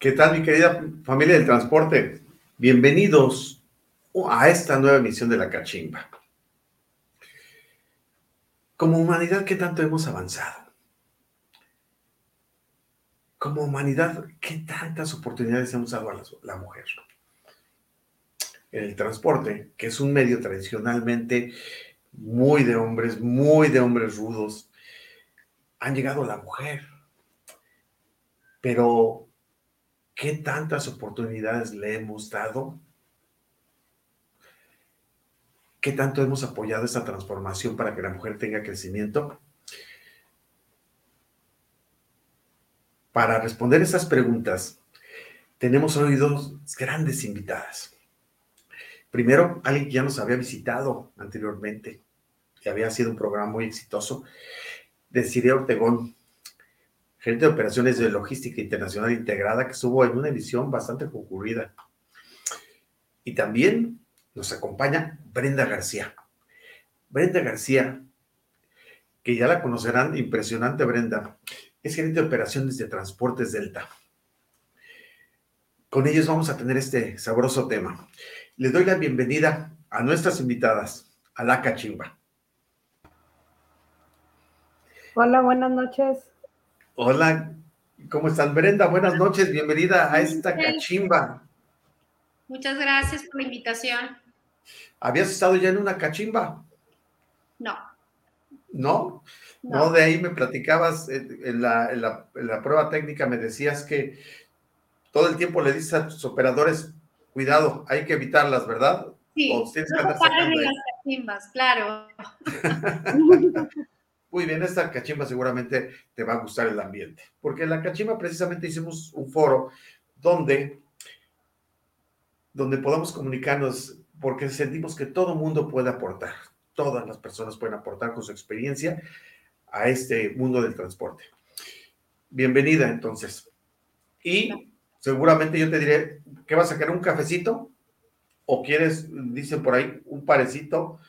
¿Qué tal, mi querida familia del transporte? Bienvenidos a esta nueva emisión de La Cachimba. Como humanidad, ¿qué tanto hemos avanzado? Como humanidad, ¿qué tantas oportunidades hemos dado a la, mujer? En el transporte, que es un medio tradicionalmente muy de hombres, muy de hombres rudos, han llegado a la mujer. Pero ¿Qué tantas oportunidades le hemos dado? ¿Qué tanto hemos apoyado esta transformación para que la mujer tenga crecimiento? Para responder estas preguntas, tenemos hoy dos grandes invitadas. Primero, alguien que ya nos había visitado anteriormente, que había sido un programa muy exitoso, de Ortegón, gerente de operaciones de logística internacional integrada, que estuvo en una edición bastante concurrida. Y también nos acompaña Brenda García. Brenda García, que ya la conocerán, impresionante Brenda, es gerente de operaciones de transportes Delta. Con ellos vamos a tener este sabroso tema. Les doy la bienvenida a nuestras invitadas, a la cachimba. Hola, buenas noches. Hola, ¿cómo están? Brenda, buenas noches, bienvenida a esta cachimba. Muchas gracias por la invitación. ¿Habías estado ya en una cachimba? No. ¿No? No, de ahí me platicabas en la, prueba técnica, me decías que todo el tiempo le dices a tus operadores, cuidado, hay que evitarlas, ¿verdad? Sí, no se las cachimbas, claro. Muy bien, esta cachimba seguramente te va a gustar el ambiente, porque en la cachimba precisamente hicimos un foro donde, donde podamos comunicarnos, porque sentimos que todo mundo puede aportar, todas las personas pueden aportar con su experiencia a este mundo del transporte. Bienvenida entonces. Y seguramente yo te diré, ¿qué vas a querer? ¿Un cafecito? ¿O quieres, dicen por ahí, un parecito,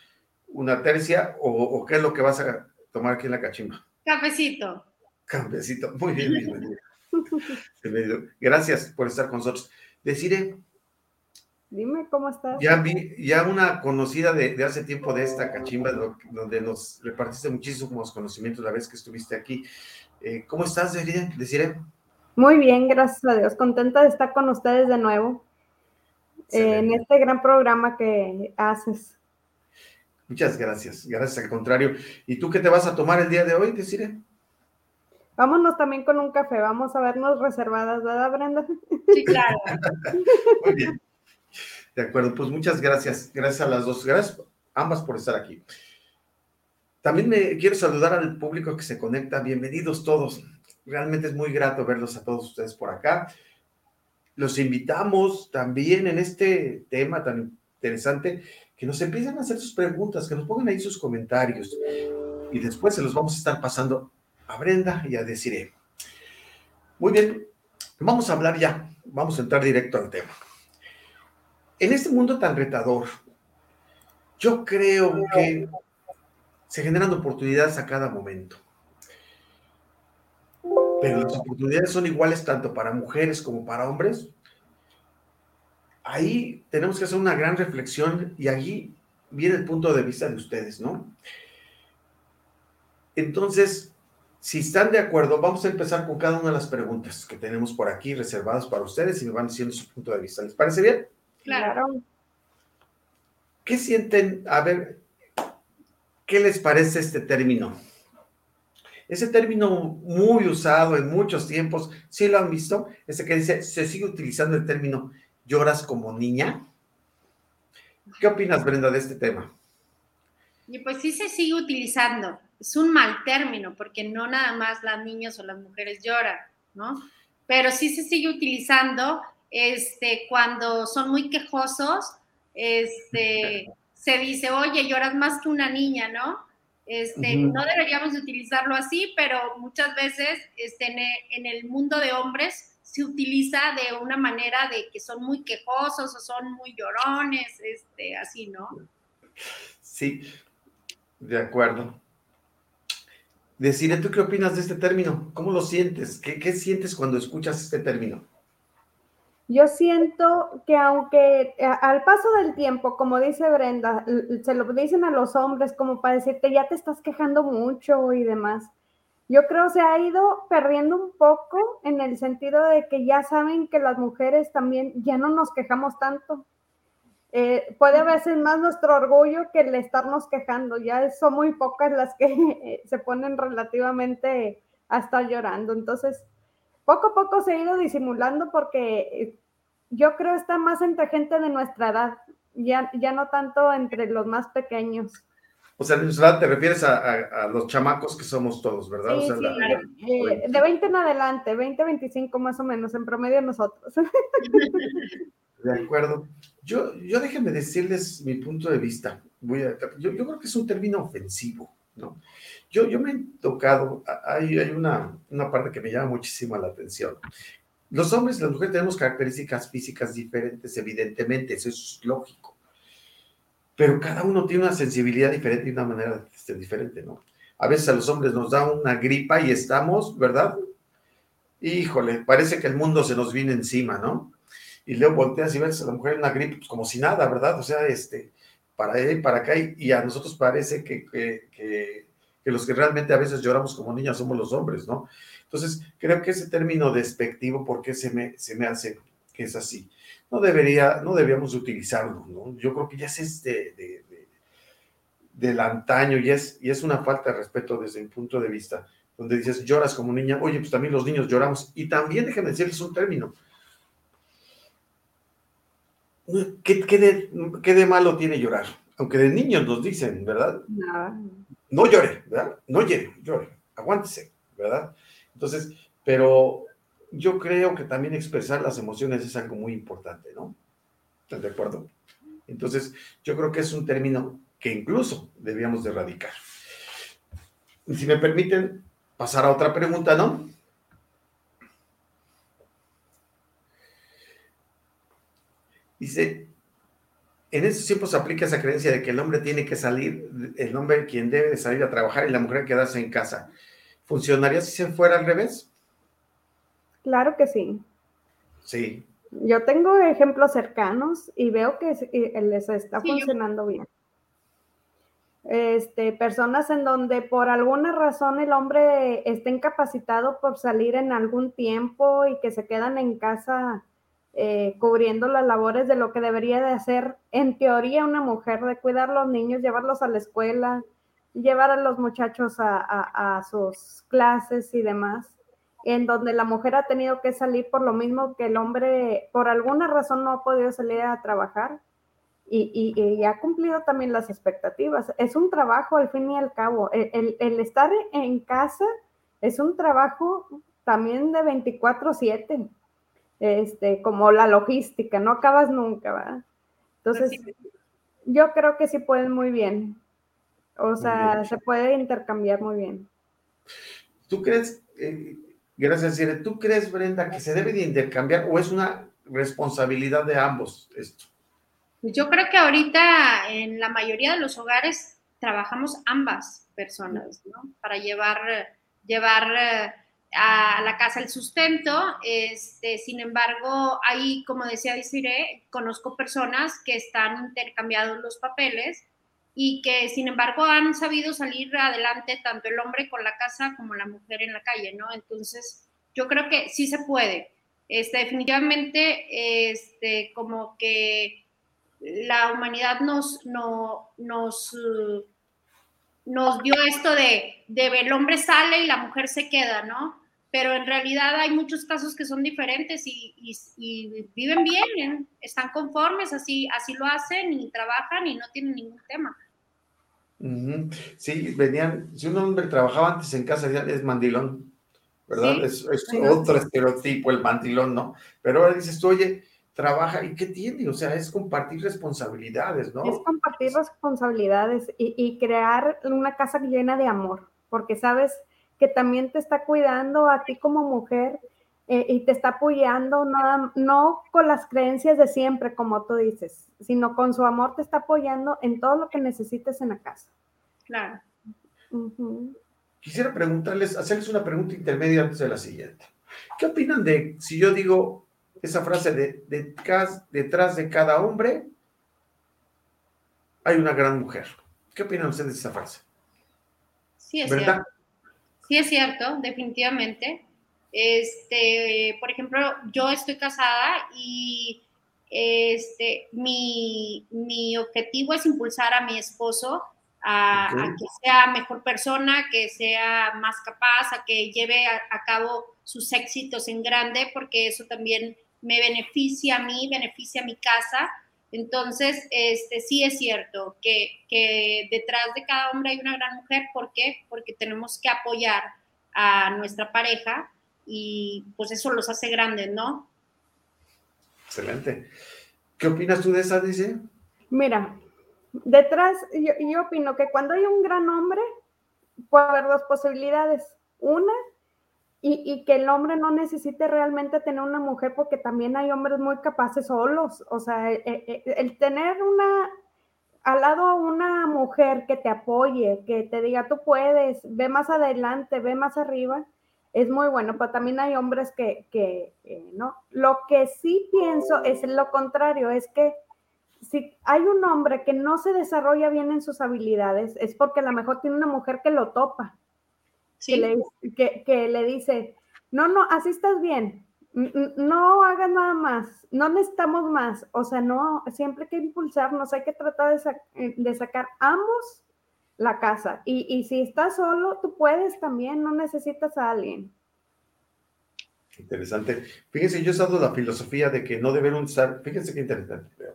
una tercia? ¿O, o qué es lo que vas a tomar aquí en la cachimba? Cafecito. Cafecito, muy bien, bienvenido. Gracias por estar con nosotros. Deciré. Dime cómo estás. Ya vi, ya una conocida de, hace tiempo de esta cachimba, donde nos repartiste muchísimos conocimientos la vez que estuviste aquí. Eh, ¿Cómo estás, Deciré? Muy bien, gracias a Dios. Contenta de estar con ustedes de nuevo en este gran programa que haces. Muchas gracias, gracias al contrario. ¿Y tú qué te vas a tomar el día de hoy, Desire? Vámonos también con un café, vamos a vernos reservadas, ¿verdad, Brenda? Sí, claro. Muy bien. De acuerdo, pues muchas gracias. Gracias a las dos. Gracias ambas por estar aquí. También me quiero saludar al público que se conecta. Bienvenidos todos. Realmente es muy grato verlos a todos ustedes por acá. Los invitamos también en este tema tan interesante que nos empiecen a hacer sus preguntas, que nos pongan ahí sus comentarios y después se los vamos a estar pasando a Brenda y a Desiree. Muy bien, vamos a hablar ya, vamos a entrar directo al tema. En este mundo tan retador, yo creo que se generan oportunidades a cada momento. Pero las oportunidades son iguales tanto para mujeres como para hombres ahí tenemos que hacer una gran reflexión y allí viene el punto de vista de ustedes, ¿no? Entonces, si están de acuerdo, vamos a empezar con cada una de las preguntas que tenemos por aquí reservadas para ustedes y me van diciendo su punto de vista. ¿Les parece bien? Claro. ¿Qué sienten? A ver, ¿qué les parece este término? Ese término muy usado en muchos tiempos, ¿sí lo han visto? Ese que dice, se sigue utilizando el término lloras como niña. ¿Qué opinas, Brenda, de este tema? Y pues sí se sigue utilizando. Es un mal término, porque no nada más las niñas o las mujeres lloran, ¿no? Pero sí se sigue utilizando este, cuando son muy quejosos, este, se dice, oye, lloras más que una niña, ¿no? Este, No deberíamos utilizarlo así, pero muchas veces este, en el mundo de hombres se utiliza de una manera de que son muy quejosos o son muy llorones, este, así, ¿no? Sí, de acuerdo. Decirle, ¿tú qué opinas de este término? ¿Cómo lo sientes? ¿Qué, qué sientes cuando escuchas este término? Yo siento que aunque eh, al paso del tiempo, como dice Brenda, se lo dicen a los hombres como para decirte, ya te estás quejando mucho y demás. Yo creo se ha ido perdiendo un poco en el sentido de que ya saben que las mujeres también ya no nos quejamos tanto. Eh, puede a veces más nuestro orgullo que el estarnos quejando. Ya son muy pocas las que eh, se ponen relativamente a estar llorando. Entonces, poco a poco se ha ido disimulando porque eh, yo creo está más entre gente de nuestra edad, ya, ya no tanto entre los más pequeños. O sea, de te refieres a, los chamacos que somos todos, ¿verdad? Sí, sí, eh, de 20 en adelante, 20, 25 más o menos, en promedio nosotros. De acuerdo. Yo, yo déjenme decirles mi punto de vista. Voy a, yo, yo creo que es un término ofensivo, ¿no? Yo, yo me he tocado, hay, hay una, una parte que me llama muchísimo la atención. Los hombres y las mujeres tenemos características físicas diferentes, evidentemente, eso es lógico pero cada uno tiene una sensibilidad diferente y una manera este, diferente, ¿no? A veces a los hombres nos da una gripa y estamos, ¿verdad? Híjole, parece que el mundo se nos viene encima, ¿no? Y luego volteas y ves a la mujer una gripa pues, como si nada, ¿verdad? O sea, este, para allá y para acá, y, a nosotros parece que, que, que, los que realmente a veces lloramos como niñas somos los hombres, ¿no? Entonces, creo que ese término despectivo, ¿por qué se me, se me hace que es así? no debería, no debíamos utilizarlo, ¿no? Yo creo que ya es de, de, del antaño y es, y es una falta de respeto desde mi punto de vista, donde dices, lloras como niña, oye, pues también los niños lloramos, y también déjenme decirles un término. ¿Qué, de, de, malo tiene llorar? Aunque de niños nos dicen, ¿verdad? No. No llore, ¿verdad? No llore, llore, aguántese, ¿verdad? Entonces, pero yo creo que también expresar las emociones es algo muy importante, ¿no? ¿Estás de acuerdo? Entonces, yo creo que es un término que incluso debíamos de erradicar. Si me permiten pasar a otra pregunta, ¿no? Dice, en estos tiempos se aplica esa creencia de que el hombre tiene que salir, el hombre quien debe de salir a trabajar y la mujer quedarse en casa. ¿Funcionaría si se fuera al revés? Claro que sí. Sí. Yo tengo ejemplos cercanos y veo que les está funcionando bien. Este, personas en donde por alguna razón el hombre está incapacitado por salir en algún tiempo y que se quedan en casa eh, cubriendo las labores de lo que debería de hacer en teoría una mujer, de cuidar a los niños, llevarlos a la escuela, llevar a los muchachos a sus clases y demás en donde la mujer ha tenido que salir por lo mismo que el hombre, por alguna razón, no ha podido salir a trabajar y, y, ha cumplido también las expectativas. Es un trabajo al fin y al cabo. El, el, estar en casa es un trabajo también de 24/7, este, como la logística, no acabas nunca, ¿verdad? Entonces, yo creo que sí pueden muy bien. O sea, se puede intercambiar muy bien. ¿Tú crees, eh, Gracias, Cire. ¿Tú crees, Brenda, que se debe de intercambiar o es una responsabilidad de ambos esto? Pues yo creo que ahorita en la mayoría de los hogares trabajamos ambas personas, ¿no? Para llevar, llevar eh, a la casa el sustento. Este, sin embargo, ahí, como decía Desiree, conozco personas que están intercambiados los papeles y que sin embargo han sabido salir adelante tanto el hombre con la casa como la mujer en la calle, ¿no? Entonces, yo creo que sí se puede. Este, definitivamente, este, como que la humanidad nos, no, nos, nos dio esto de, de el hombre sale y la mujer se queda, ¿no? Pero en realidad hay muchos casos que son diferentes y, y, viven bien, ¿eh? están conformes, así, así lo hacen y trabajan y no tienen ningún tema. Sí, venían, si un hombre trabajaba antes en casa, es mandilón, ¿verdad? es, otro estereotipo, el mandilón, ¿no? Pero ahora dices tú, oye, trabaja, ¿y qué tiene? O sea, es compartir responsabilidades, ¿no? Es compartir responsabilidades y, y crear una casa llena de amor, porque sabes que también te está cuidando a ti como mujer eh, y te está apoyando, no, no con las creencias de siempre, como tú dices, sino con su amor te está apoyando en todo lo que necesites en la casa. Claro. Quisiera preguntarles, hacerles una pregunta intermedia antes de la siguiente. ¿Qué opinan de si yo digo esa frase de, detrás de cada hombre hay una gran mujer? ¿Qué opinan ustedes de esa frase? Sí, es cierto. Sí, es cierto, definitivamente. Este, por ejemplo, yo estoy casada y este, mi, mi objetivo es impulsar a mi esposo a, que sea mejor persona, que sea más capaz, a que lleve a, cabo sus éxitos en grande, porque eso también me beneficia a mí, beneficia a mi casa. Entonces, este, sí es cierto que, que detrás de cada hombre hay una gran mujer. ¿Por qué? Porque tenemos que apoyar a nuestra pareja y pues eso los hace grandes, ¿no? Excelente. ¿Qué opinas tú de esa, dice? Mira, detrás, yo, opino que cuando hay un gran hombre, puede haber dos posibilidades. Una, y, que el hombre no necesite realmente tener una mujer, porque también hay hombres muy capaces solos. O sea, e, e, e, el, tener una, al lado una mujer que te apoye, que te diga, tú puedes, ve más adelante, ve más arriba, es muy bueno, pero también hay hombres que, que no. Lo que sí pienso es lo contrario, es que si hay un hombre que no se desarrolla bien en sus habilidades, es porque a lo mejor tiene una mujer que lo topa, que, le, dice, no, no, así estás bien, no hagas nada más, no necesitamos más, o sea, no, siempre hay que impulsarnos, hay que tratar de, de sacar ambos la casa, y, y, si estás solo, tú puedes también, no necesitas a alguien. Interesante. Fíjense, yo he usado la filosofía de que no deben estar, fíjense qué interesante,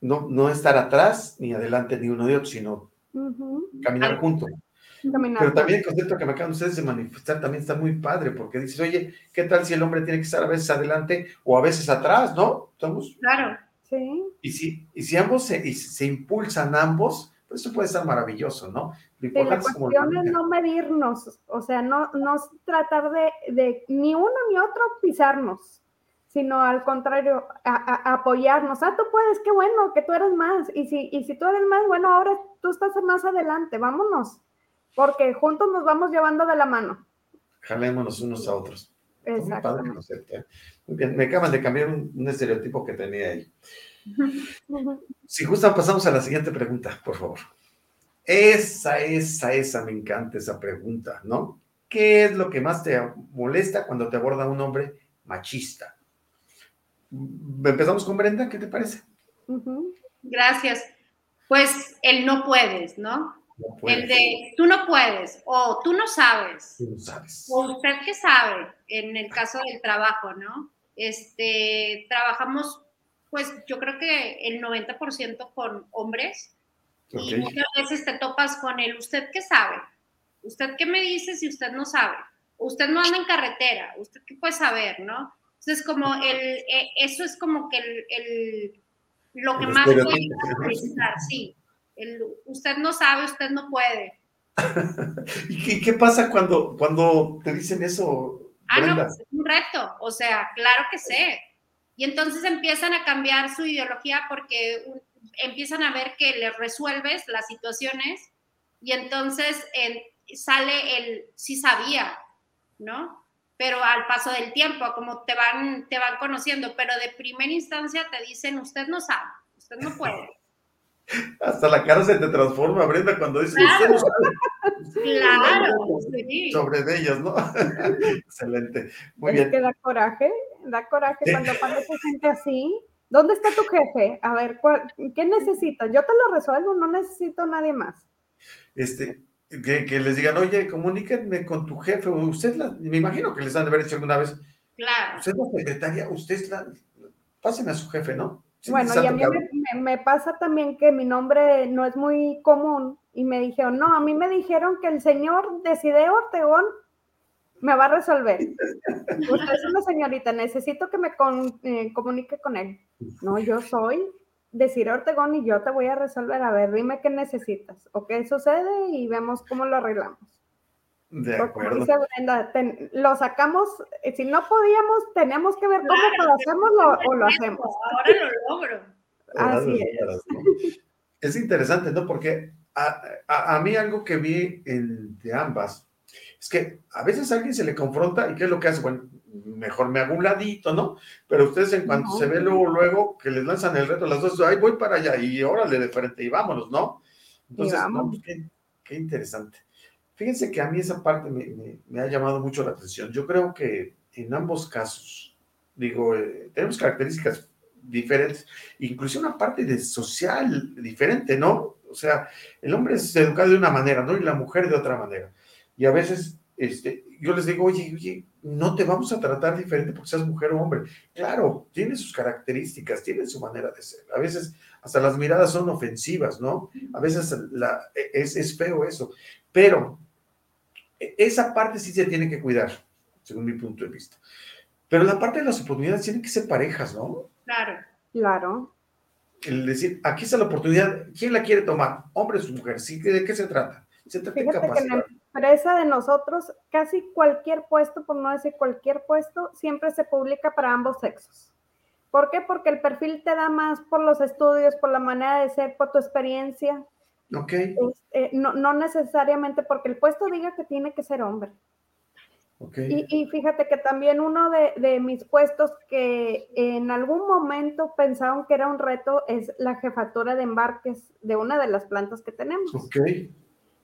no, no estar atrás ni adelante ni uno de otro, sino caminar juntos. Pero también el concepto que me acaban ustedes de manifestar también está muy padre, porque dices, oye, ¿qué tal si el hombre tiene que estar a veces adelante o a veces atrás, no? ¿Estamos? Claro. Sí. Y si, y si ambos se, se impulsan ambos, pues eso puede estar maravilloso, ¿no? Lo importante la cuestión es, no medirnos, o sea, no, no tratar de, de ni uno ni otro pisarnos sino al contrario, a, apoyarnos. Ah, tú puedes, qué bueno, que tú eres más. Y si, y si tú eres más, bueno, ahora tú estás más adelante, vámonos, porque juntos nos vamos llevando de la mano. Jalémonos unos a otros. Exacto. ¿eh? Muy bien, me acaban de cambiar un, estereotipo que tenía ahí. Si gustan, pasamos a la siguiente pregunta, por favor. Esa, esa, esa, me encanta esa pregunta, ¿no? ¿Qué es lo que más te molesta cuando te aborda un hombre machista? Empezamos con Brenda, ¿qué te parece? Gracias. Pues el no puedes, ¿no? El de tú no puedes o tú no sabes. Tú no sabes. O usted que sabe, en el caso del trabajo, ¿no? Este, trabajamos, pues yo creo que el 90% con hombres y muchas veces te topas con el usted que sabe. ¿Usted qué me dice si usted no sabe? Usted no anda en carretera, ¿usted qué puede saber, no? Entonces, como el, eh, eso es como que el, lo que más puede necesitar, sí. Usted no sabe, usted no puede. ¿Y qué, pasa cuando, cuando te dicen eso? Ah, no, pues es un reto, o sea, claro que sé. Y entonces empiezan a cambiar su ideología porque empiezan a ver que les resuelves las situaciones y entonces sale el sí sabía, ¿no? pero al paso del tiempo, como te van, te van conociendo, pero de primera instancia te dicen, usted no sabe, usted no puede. Hasta la cara se te transforma, Brenda, cuando dices, claro. usted no sabe. Claro, Sobre ellas, ¿no? Excelente. Muy bien. que da coraje, da coraje cuando parece gente así. ¿Dónde está tu jefe? A ver, ¿qué necesitas? Yo te lo resuelvo, no necesito nadie más. Este, que, les digan, oye, comuníquenme con tu jefe, o usted, la, me imagino que les han de haber dicho alguna vez, claro. usted es la secretaria, usted es la, pásenme a su jefe, ¿no? bueno, y a mí me, pasa también que mi nombre no es muy común y me dijeron, no, a mí me dijeron que el señor decide Ortegón me va a resolver. Usted es una señorita, necesito que me eh, comunique con él. No, yo soy decir Ortegón y yo te voy a resolver. A ver, dime qué necesitas o qué sucede y vemos cómo lo arreglamos. De acuerdo. Dice Brenda, ten- lo sacamos, eh, si no podíamos, tenemos que ver cómo Claro, lo hacemos lo- o lo hacemos. Ahora lo logro. Así es. ¿no? Es interesante, ¿no? Porque a, a- a mí algo que vi en, de ambas es que a veces a alguien se le confronta y ¿qué es lo que hace? Bueno, mejor me hago un ladito, ¿no? Pero ustedes en cuanto No. se ve luego, luego que les lanzan el reto las dos, ay, voy para allá y órale de frente y vámonos, ¿no? Entonces, no, qué, qué interesante. Fíjense que a mí esa parte me, me- me ha llamado mucho la atención. Yo creo que en ambos casos, digo, eh, tenemos características diferentes, incluso una parte de social diferente, ¿no? O sea, el hombre es educado de una manera, ¿no? Y la mujer de otra manera. Y a veces, este, yo les digo, oye, oye, no te vamos a tratar diferente porque seas mujer o hombre. Claro, tiene sus características, tiene su manera de ser. A veces hasta las miradas son ofensivas, ¿no? A veces la, es, es feo eso. Pero e- esa parte sí se tiene que cuidar, según mi punto de vista. Pero la parte de las oportunidades tienen que ser parejas, ¿no? Claro. Claro. El decir, aquí está la oportunidad, ¿quién la quiere tomar? ¿Hombres o mujeres? ¿Sí? ¿De qué se trata? Se trata de Fíjate que en la capacidad. empresa de nosotros, casi cualquier puesto, por no decir cualquier puesto, siempre se publica para ambos sexos. ¿Por qué? Porque el perfil te da más por los estudios, por la manera de ser, por tu experiencia. Ok, Este, no, no necesariamente porque el puesto diga que tiene que ser hombre. Y, y fíjate que también uno de, de mis puestos que en algún momento pensaron que era un reto es la jefatura de embarques de una de las plantas que tenemos. Ok,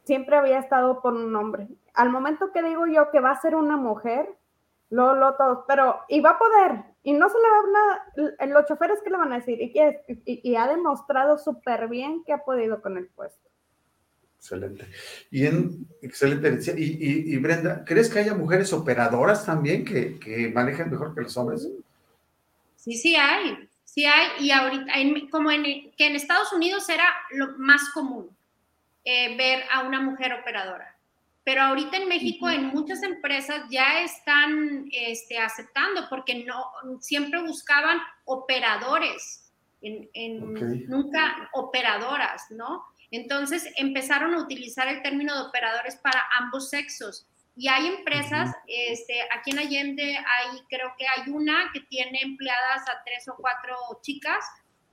Siempre había estado por un hombre. Al momento que digo yo que va a ser una mujer, lo, lo todos, pero y va a poder, y no se le va a nada, los choferes que le van a decir, y, que, y, y ha demostrado súper bien que ha podido con el puesto. Excelente. Y en, excelente. Y, y, y Brenda, ¿crees que haya mujeres operadoras también que, que manejen mejor que los hombres? Sí, sí hay. Sí hay. Y ahorita, en- como en, que en Estados Unidos era lo más común eh, ver a una mujer operadora. Pero ahorita en México, Ujú. en muchas empresas ya están este, aceptando porque no siempre buscaban operadores, en, en- Ok. nunca operadoras, ¿no? Entonces empezaron a utilizar el término de operadores para ambos sexos. Y hay empresas, este, aquí en Allende hay, creo que hay una que tiene empleadas a tres o cuatro chicas,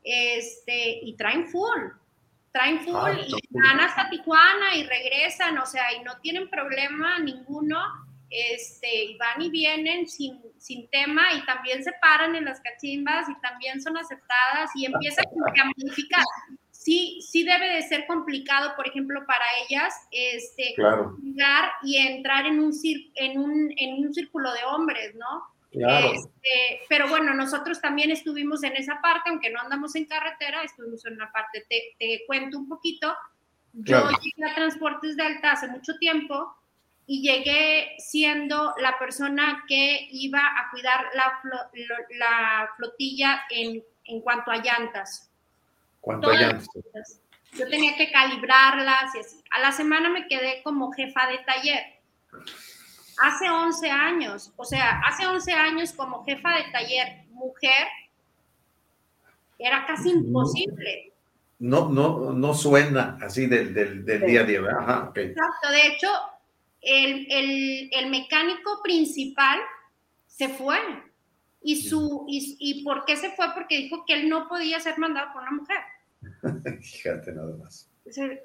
este, y traen full, traen full Ah, y está cool. van hasta Tijuana y regresan, o sea, y no tienen problema ninguno, este, y van y vienen sin, sin tema y también se paran en las cachimbas y también son aceptadas y empiezan como que a modificar. Sí, sí debe de ser complicado, por ejemplo, para ellas, este, Claro, llegar y entrar en un, en un, en un círculo de hombres, ¿no? claro. Este, pero bueno, nosotros también estuvimos en esa parte, aunque no andamos en carretera, estuvimos en una parte, te, te cuento un poquito. Yo Claro. llegué a Transportes Delta hace mucho tiempo y llegué siendo la persona que iba a cuidar la, la flotilla en, en cuanto a llantas. Yo tenía que calibrarlas y así. A la semana me quedé como jefa de taller. Hace 11 años, o sea, hace 11 años como jefa de taller mujer, era casi imposible. No, no, no suena así del, del, del Sí. día a día, ¿verdad? Ajá. Exacto, de hecho, el, el- el mecánico principal se fue. ¿Y, su, y, ¿Y por qué se fue? Porque dijo que él no podía ser mandado por una mujer. Fíjate nada más.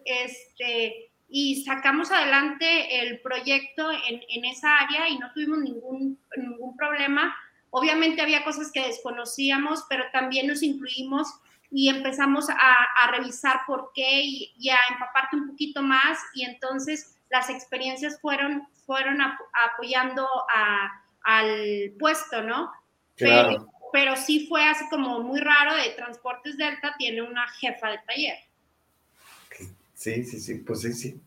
Este, y sacamos adelante el proyecto en, en esa área y no tuvimos ningún, ningún problema. Obviamente había cosas que desconocíamos, pero también nos incluimos y empezamos a, a revisar por qué y, y a empaparte un poquito más y entonces las experiencias fueron, fueron ap- apoyando a- al puesto, ¿no? Claro. Pero, pero sí fue así como muy raro de Transportes Delta tiene una jefa de taller. Sí, sí, sí, pues sí, sí.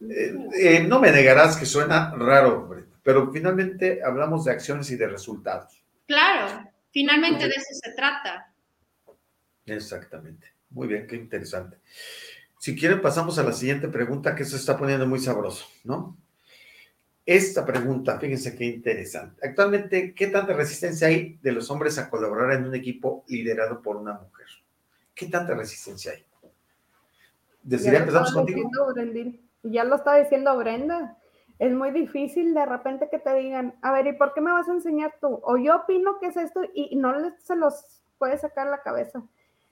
Eh, eh, no me negarás que suena raro, pero finalmente hablamos de acciones y de resultados. Claro, finalmente de eso se trata. Exactamente. Muy bien, qué interesante. Si quieren, pasamos a la siguiente pregunta que se está poniendo muy sabroso, ¿no? Esta pregunta, fíjense qué interesante. Actualmente, ¿qué tanta resistencia hay de los hombres a colaborar en un equipo liderado por una mujer? ¿Qué tanta resistencia hay? Lo empezamos contigo. diciendo Ya lo estaba diciendo Brenda. es muy difícil de repente que te digan, a ver, ¿y por qué me vas a enseñar tú? O yo opino que es esto y no se los puede sacar la cabeza.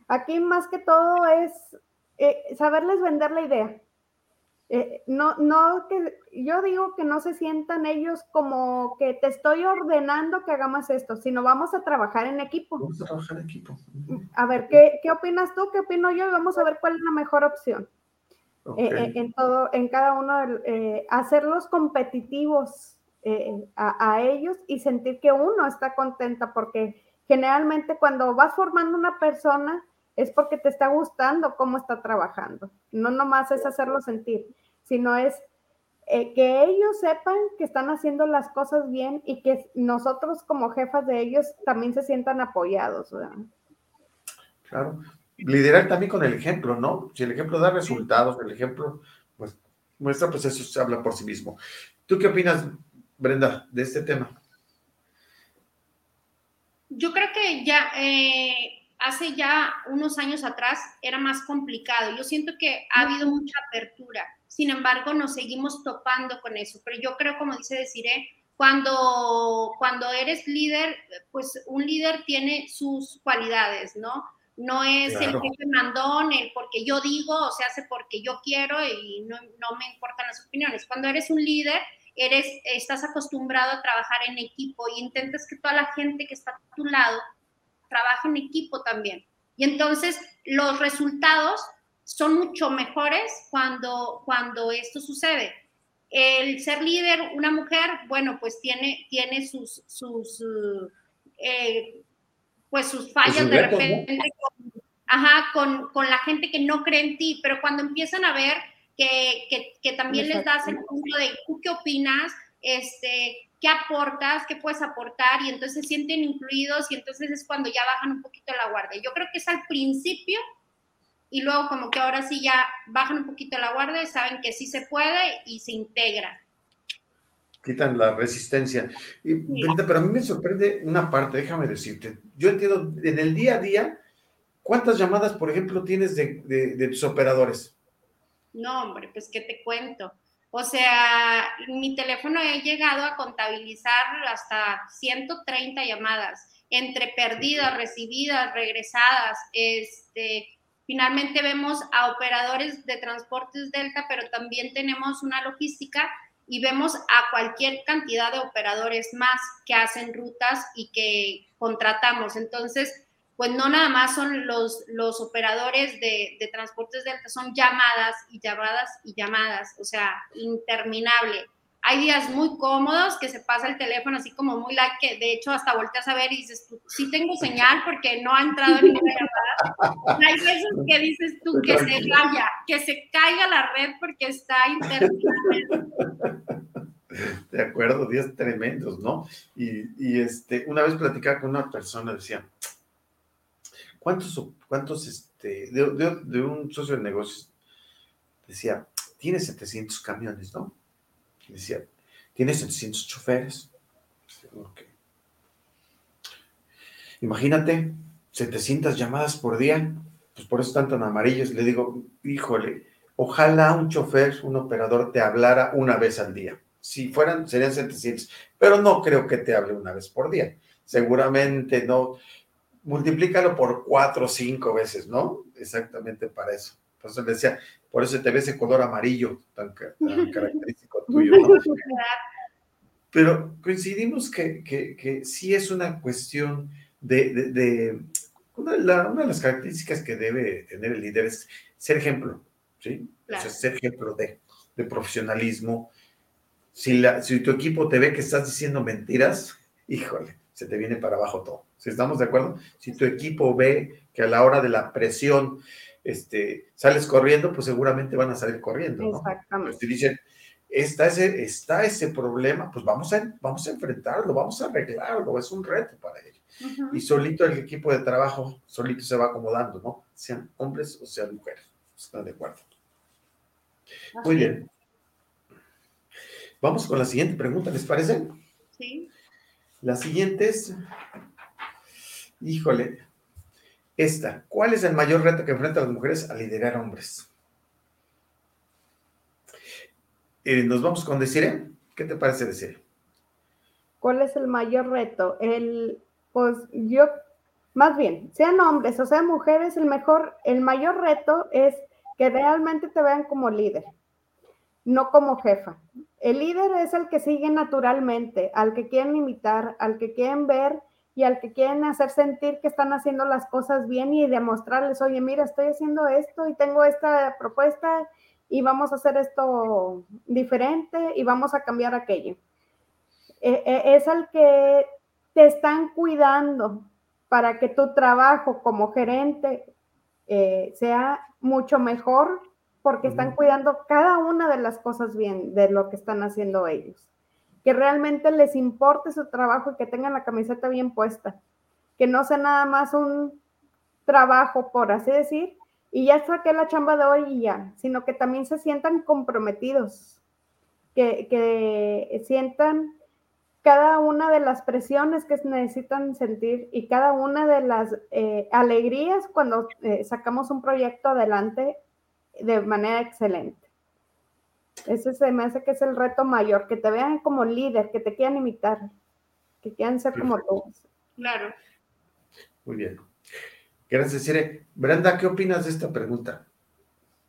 Aquí más que todo es eh, saberles vender la idea. Eh, no, no, que yo digo que no se sientan ellos como que te estoy ordenando que hagamos esto, sino vamos a trabajar en equipo. Vamos a trabajar en equipo. A ver, ¿qué, qué opinas tú? ¿Qué opino yo? Y vamos a ver cuál es la mejor opción. Eh, en todo, en cada uno, hacerlos competitivos a, a ellos y sentir que uno está contenta, porque generalmente cuando vas formando una persona, es porque te está gustando cómo está trabajando. No nomás es hacerlo sentir, sino es eh, que ellos sepan que están haciendo las cosas bien y que nosotros como jefas de ellos también se sientan apoyados. Claro. Liderar también con el ejemplo, ¿no? Si el ejemplo da resultados, el ejemplo pues, muestra, pues eso se habla por sí mismo. ¿Tú qué opinas, Brenda, de este tema? Yo creo que ya eh, hace ya unos años atrás era más complicado. Yo siento que ha habido mucha apertura. Sin embargo, nos seguimos topando con eso. Pero yo creo, como dice Desiree, cuando, cuando eres líder, pues un líder tiene sus cualidades, ¿no? No es el jefe mandón, el porque yo digo, o se hace porque yo quiero y no, no me importan las opiniones. Cuando eres un líder, eres, estás acostumbrado a trabajar en equipo y intentas que toda la gente que está a tu lado trabaja en equipo también. Y entonces los resultados son mucho mejores cuando, cuando esto sucede. El ser líder, una mujer, bueno, pues tiene, tiene sus, sus, eh, pues sus fallas de repente, con, ajá, con, con, la gente que no cree en ti, pero cuando empiezan a ver que, que, que también les das el punto de, ¿tú qué opinas? Este, qué aportas, qué puedes aportar y entonces se sienten incluidos y entonces es cuando ya bajan un poquito la guardia. Yo creo que es al principio y luego como que ahora sí ya bajan un poquito la guardia y saben que sí se puede y se integran. Quitan la resistencia. Y, Pero a mí me sorprende una parte, déjame decirte. Yo entiendo, en el día a día, ¿cuántas llamadas, por ejemplo, tienes de, de tus operadores? No, hombre, pues qué te cuento o sea, mi teléfono he llegado a contabilizar hasta 130 llamadas entre perdidas, recibidas, regresadas. Este, finalmente vemos a operadores de transportes Delta, pero también tenemos una logística y vemos a cualquier cantidad de operadores más que hacen rutas y que contratamos. Entonces, pues no nada más son los, los operadores de, de transportes delta, son llamadas y llamadas y llamadas, o sea, interminable. Hay días muy cómodos que se pasa el teléfono así como muy like, que de hecho hasta volteas a ver y dices, tú, sí tengo señal porque no ha entrado ninguna llamada. Hay veces que dices tú que se vaya, que se caiga la red porque está interminable. De acuerdo, días tremendos, ¿no? Y, y este, una vez platicaba con una persona, decía, ¿Cuántos, cuántos, este, de, un socio de negocios decía, tiene 700 camiones, ¿no? decía, tiene 700 choferes. Imagínate, 700 llamadas por día, pues por eso están tan amarillos. Le digo, híjole, ojalá un chofer, un operador te hablara una vez al día. Si fueran, serían 700, pero no creo que te hable una vez por día. Seguramente no multiplícalo por cuatro o cinco veces, ¿no? Exactamente para eso. Entonces le decía, por eso te ve ese color amarillo tan, característico tuyo, ¿no? Pero coincidimos que, que, sí es una cuestión de, una, de las características que debe tener el líder es ser ejemplo, ¿sí? O sea, ser ejemplo de, de profesionalismo. Si, la, si tu equipo te ve que estás diciendo mentiras, híjole, se te viene para abajo todo. Si estamos de acuerdo, si tu equipo ve que a la hora de la presión este, sales corriendo, pues seguramente van a salir corriendo. ¿no? Exactamente. si dicen, está ese, está ese problema, pues vamos a, vamos a enfrentarlo, vamos a arreglarlo, es un reto para ellos. Y solito el equipo de trabajo, solito se va acomodando, ¿no? Sean hombres o sean mujeres. ¿Están de acuerdo? Muy bien. Vamos con la siguiente pregunta, ¿les parece? Sí. La siguiente es, híjole, esta, ¿cuál es el mayor reto que enfrentan las mujeres a liderar hombres? eh, nos vamos con Desire. ¿Qué te parece, Desire? ¿Cuál es el mayor reto? El, pues yo, más bien, sean hombres o sean mujeres, el mejor, el mayor reto es que realmente te vean como líder, no como jefa. El líder es el que sigue naturalmente, al que quieren imitar, al que quieren ver y al que quieren hacer sentir que están haciendo las cosas bien y demostrarles, oye, mira, estoy haciendo esto y tengo esta propuesta y vamos a hacer esto diferente y vamos a cambiar aquello. E, e, es el que te están cuidando para que tu trabajo como gerente eh, sea mucho mejor porque están cuidando cada una de las cosas bien de lo que están haciendo ellos que realmente les importe su trabajo y que tengan la camiseta bien puesta, que no sea nada más un trabajo, por así decir, y ya saqué la chamba de hoy y ya, sino que también se sientan comprometidos, que, que sientan cada una de las presiones que necesitan sentir y cada una de las eh, alegrías cuando eh, sacamos un proyecto adelante de manera excelente. Ese se me hace que es el reto mayor, que te vean como líder, que te quieran imitar, que quieran ser como tú. Claro. Muy bien. Gracias, Cire. Brenda, ¿qué opinas de esta pregunta?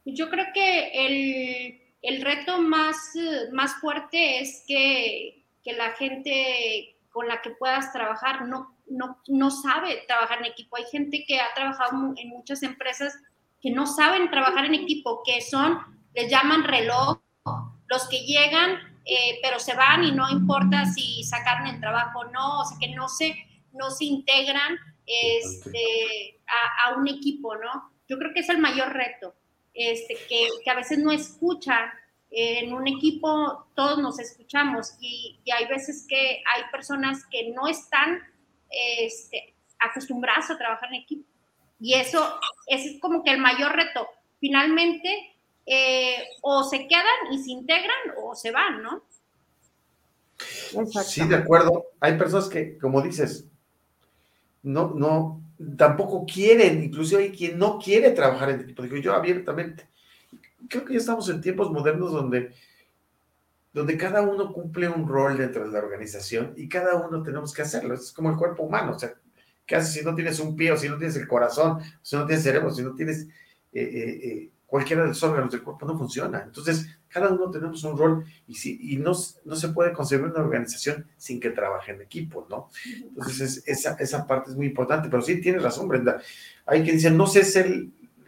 Yo creo que el, reto más, más fuerte es que, la gente con la que puedas trabajar no, no, no sabe trabajar en equipo. Hay gente que ha trabajado en muchas empresas que no saben trabajar en equipo, que son, les llaman reloj, los que llegan, eh, pero se van y no importa si sacaron el trabajo o no, o sea, que no se, no se integran este, a, un equipo, ¿no? Yo creo que es el mayor reto, este, que, que a veces no escuchan. En un equipo todos nos escuchamos y, y, hay veces que hay personas que no están este, acostumbradas a trabajar en equipo. Y eso es como que el mayor reto. Finalmente, eh, o se quedan y se integran o se van, ¿no? Sí, de acuerdo. Hay personas que, como dices, no, no, tampoco quieren, incluso hay quien no quiere trabajar en equipo. Digo yo abiertamente. Creo que ya estamos en tiempos modernos donde, donde cada uno cumple un rol dentro de la organización y cada uno tenemos que hacerlo. Es como el cuerpo humano. O sea, ¿qué haces si no tienes un pie o si no tienes el corazón, si no tienes cerebro, si no tienes eh, eh, eh cualquiera de los órganos del cuerpo no funciona. Entonces, cada uno tenemos un rol y, si, y no, no se puede concebir una organización sin que trabaje en equipo, ¿no? Entonces, esa, esa parte es muy importante, pero sí tienes razón, Brenda. Hay quien dice, no sé ser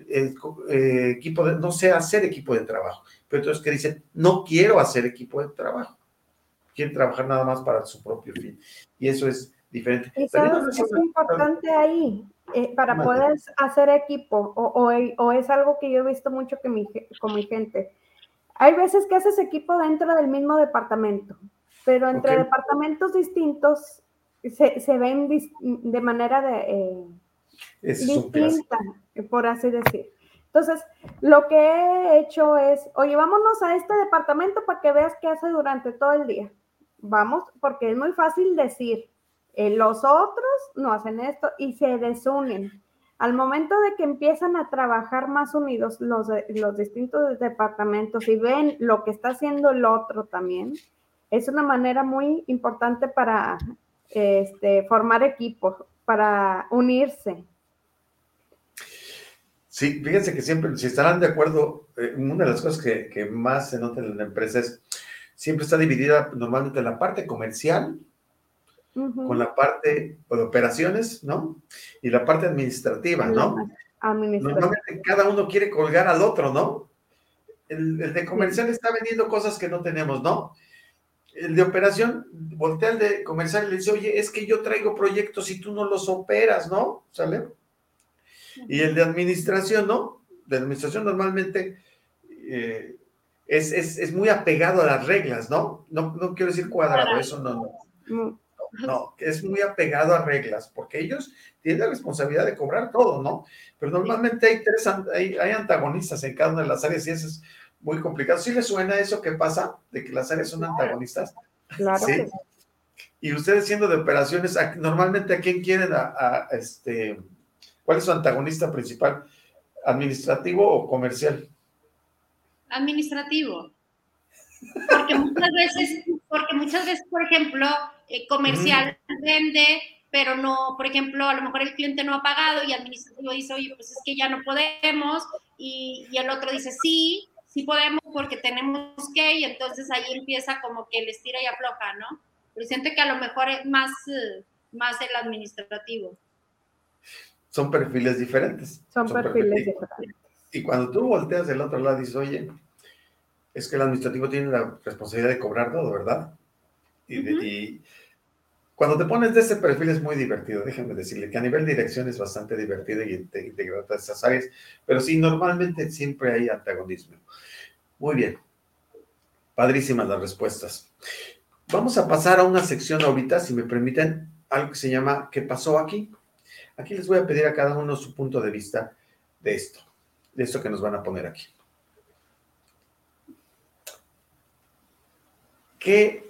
eh, equipo de, no sé hacer equipo de trabajo, pero entonces que dicen, no quiero hacer equipo de trabajo. Quieren trabajar nada más para su propio fin. Y eso es diferente. Eso es importante ahí, eh, para poder hacer equipo, o, o, es algo que yo he visto mucho que mi, con mi gente. Hay veces que haces equipo dentro del mismo departamento, pero entre departamentos distintos se, se, ven de manera de, eh, distinta, por así decir. Entonces, lo que he hecho es, oye, vámonos a este departamento para que veas qué hace durante todo el día. Vamos, porque es muy fácil decir, eh, los otros no hacen esto y se desunen. Al momento de que empiezan a trabajar más unidos los, los distintos departamentos y ven lo que está haciendo el otro también, es una manera muy importante para este, formar equipos, para unirse. Sí, fíjense que siempre, si estarán de acuerdo, eh, una de las cosas que, que, más se nota en la empresa es, siempre está dividida normalmente en la parte comercial con la parte de operaciones, ¿no? Y la parte administrativa, ¿no? Normalmente cada uno quiere colgar al otro, ¿no? El, de comercial está vendiendo cosas que no tenemos, ¿no? El de operación voltea al de comercial y le dice, oye, es que yo traigo proyectos y tú no los operas, ¿no? ¿Sale? Y el de administración, ¿no? De administración normalmente eh, es, es, muy apegado a las reglas, ¿no? No, no quiero decir cuadrado, eso no. no. No, es muy apegado a reglas, porque ellos tienen la responsabilidad de cobrar todo, ¿no? Pero normalmente hay, tres, hay, antagonistas en cada una de las áreas y eso es muy complicado. ¿Sí les suena eso que pasa, de que las áreas son antagonistas? Claro. ¿Sí? Y ustedes siendo de operaciones, normalmente a quién quieren, a, este, ¿cuál es su antagonista principal? ¿Administrativo o comercial? Administrativo. Porque muchas veces, porque muchas veces, por ejemplo, eh, comercial vende, pero no, por ejemplo, a lo mejor el cliente no ha pagado y el administrativo dice, oye, pues es que ya no podemos, y, y el otro dice, sí, sí podemos porque tenemos que, y entonces ahí empieza como que el estira y afloja, ¿no? Pero siento que a lo mejor es más, eh, más el administrativo. Son perfiles diferentes. Son, perfiles, diferentes. Y cuando tú volteas del otro lado y dices, oye, es que el administrativo tiene la responsabilidad de cobrar todo, ¿verdad? Y, cuando te pones de ese perfil es muy divertido, déjenme decirle que a nivel de dirección es bastante divertido y te esas áreas, pero sí, normalmente siempre hay antagonismo. Muy bien, padrísimas las respuestas. Vamos a pasar a una sección ahorita, si me permiten, algo que se llama ¿Qué pasó aquí? Aquí les voy a pedir a cada uno su punto de vista de esto, de esto que nos van a poner aquí. ¿Qué,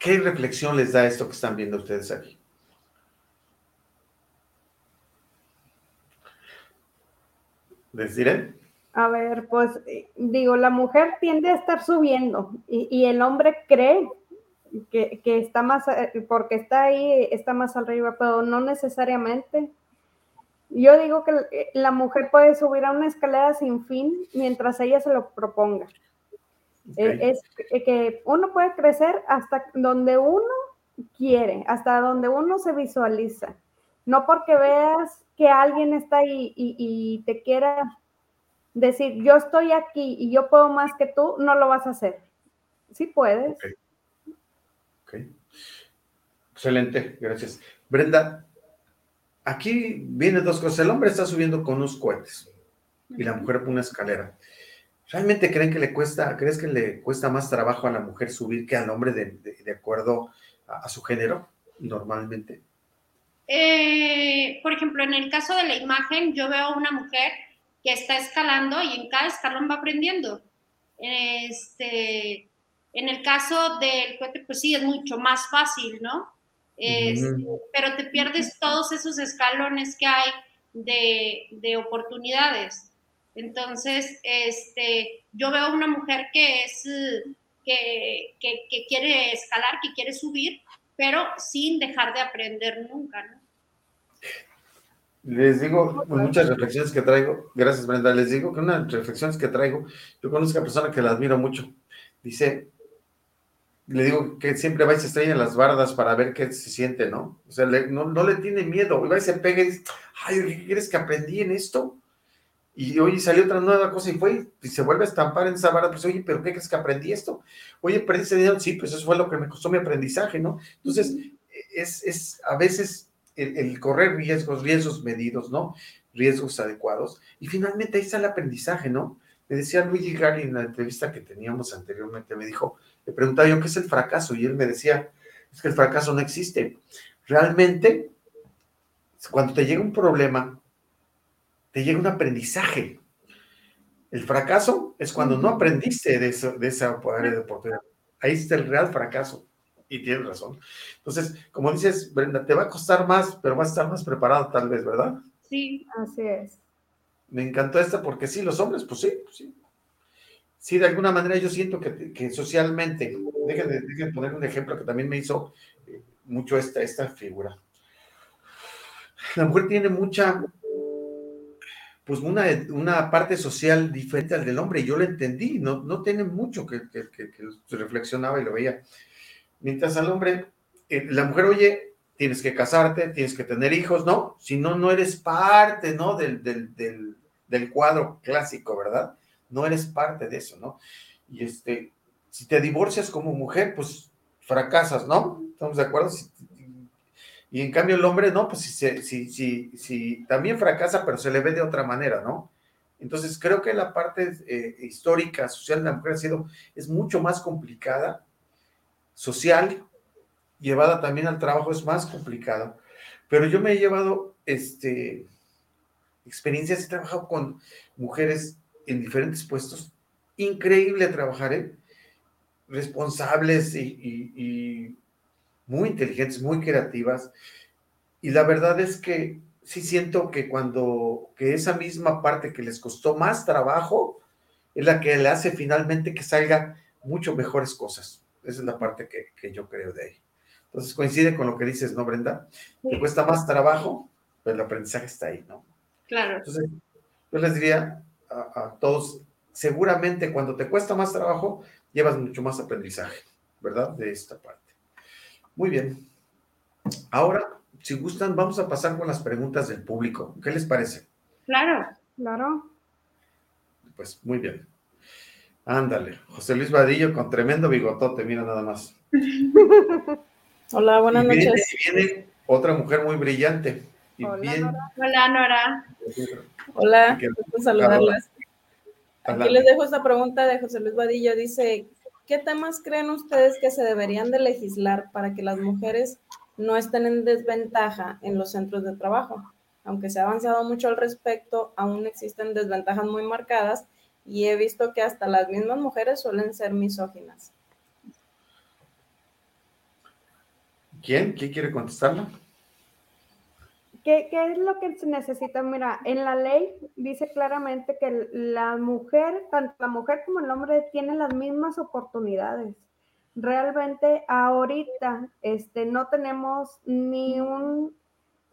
qué reflexión les da esto que están viendo ustedes aquí? ¿Les diré? A ver, pues digo, la mujer tiende a estar subiendo y, y el hombre cree que, está más, eh, porque está ahí, está más arriba, pero no necesariamente. Yo digo que eh, la mujer puede subir a una escalera sin fin mientras ella se lo proponga. Eh, es que uno puede crecer hasta donde uno quiere, hasta donde uno se visualiza. No porque veas que alguien está ahí y, te quiera decir, yo estoy aquí y yo puedo más que tú, no lo vas a hacer. Sí puedes. Excelente, gracias. Brenda, aquí vienen dos cosas. El hombre está subiendo con unos cohetes y la mujer por una escalera. ¿Realmente creen que le cuesta, crees que le cuesta más trabajo a la mujer subir que al hombre de, acuerdo a, su género normalmente? Eh, por ejemplo, en el caso de la imagen, yo veo a una mujer que está escalando y en cada escalón va aprendiendo. Este, en el caso del cohete, pues sí, es mucho más fácil, ¿no? Pero te pierdes todos esos escalones que hay de, oportunidades. Entonces, este, yo veo una mujer que es, que, que, quiere escalar, que quiere subir, pero sin dejar de aprender nunca, ¿no? Les digo muchas reflexiones que traigo, gracias Brenda, les digo que una reflexiones que traigo, yo conozco a una persona que la admiro mucho, dice, le digo que siempre va y se las bardas para ver qué se siente, ¿no? O sea, no, le tiene miedo, y va y se pega y dice, ay, ¿qué quieres que aprendí en esto? Y hoy salió otra nueva cosa y fue y se vuelve a estampar en esa barda, pues oye, ¿pero qué crees que aprendí esto? Oye, ¿perdí ese dinero? Sí, pues eso fue lo que me costó mi aprendizaje, ¿no? Entonces, es, es a veces el, correr riesgos, riesgos medidos, ¿no? Riesgos adecuados. Y finalmente ahí está el aprendizaje, ¿no? Me decía Luigi Gari en la entrevista que teníamos anteriormente, me dijo, le preguntaba yo qué es el fracaso y él me decía, es que el fracaso no existe. Realmente, cuando te llega un problema, te llega un aprendizaje. El fracaso es cuando no aprendiste de, eso, de esa área de oportunidad. Ahí está el real fracaso. Y tienes razón. Entonces, como dices, Brenda, te va a costar más, pero vas a estar más preparado tal vez, ¿verdad? Sí, así es. Me encantó esta porque sí, los hombres, pues sí, pues sí, sí, de alguna manera yo siento que, socialmente, déjenme, poner un ejemplo que también me hizo eh, mucho esta, esta figura. La mujer tiene mucha, pues una, una parte social diferente al del hombre, yo lo entendí, no, no tiene mucho que, que, reflexionaba y lo veía. Mientras al hombre, eh, la mujer, oye, tienes que casarte, tienes que tener hijos, ¿no? Si no, no eres parte, ¿no? Del, del, del, del cuadro clásico, ¿verdad? no eres parte de eso, ¿no? Y este, si te divorcias como mujer, pues fracasas, ¿no? ¿Estamos de acuerdo? Y en cambio el hombre, no, pues si, si, si, si, también fracasa, pero se le ve de otra manera, ¿no? Entonces creo que la parte eh, histórica, social de la mujer ha sido, es mucho más complicada, social, llevada también al trabajo es más complicada, pero yo me he llevado, este, experiencias, he trabajado con mujeres en diferentes puestos. Increíble trabajar, ¿eh? Responsables y, muy inteligentes, muy creativas. Y la verdad es que sí siento que cuando, que esa misma parte que les costó más trabajo, es la que le hace finalmente que salga mucho mejores cosas. Esa es la parte que, yo creo de ahí. Entonces coincide con lo que dices, ¿no, Brenda? Te cuesta más trabajo, pero el aprendizaje está ahí, ¿no? Claro. Entonces, yo les diría a, todos, seguramente cuando te cuesta más trabajo, llevas mucho más aprendizaje, ¿verdad? De esta parte. Muy bien. Ahora, si gustan, vamos a pasar con las preguntas del público. ¿Qué les parece? Claro, claro. Pues muy bien. Ándale, José Luis Vadillo con tremendo bigotote, mira nada más. Hola, buenas noches. Viene, otra mujer muy brillante. Hola, Hola, Nora. Hola, gusto saludarlas. Aquí les dejo esta pregunta de José Luis Vadillo. Dice, ¿qué temas creen ustedes que se deberían de legislar para que las mujeres no estén en desventaja en los centros de trabajo? Aunque se ha avanzado mucho al respecto, aún existen desventajas muy marcadas y he visto que hasta las mismas mujeres suelen ser misóginas. ¿Quién? ¿Quién quiere contestarlo? ¿Qué, es lo que se necesita? Mira, en la ley dice claramente que la mujer, tanto la mujer como el hombre, tienen las mismas oportunidades. Realmente ahorita este, no tenemos ni un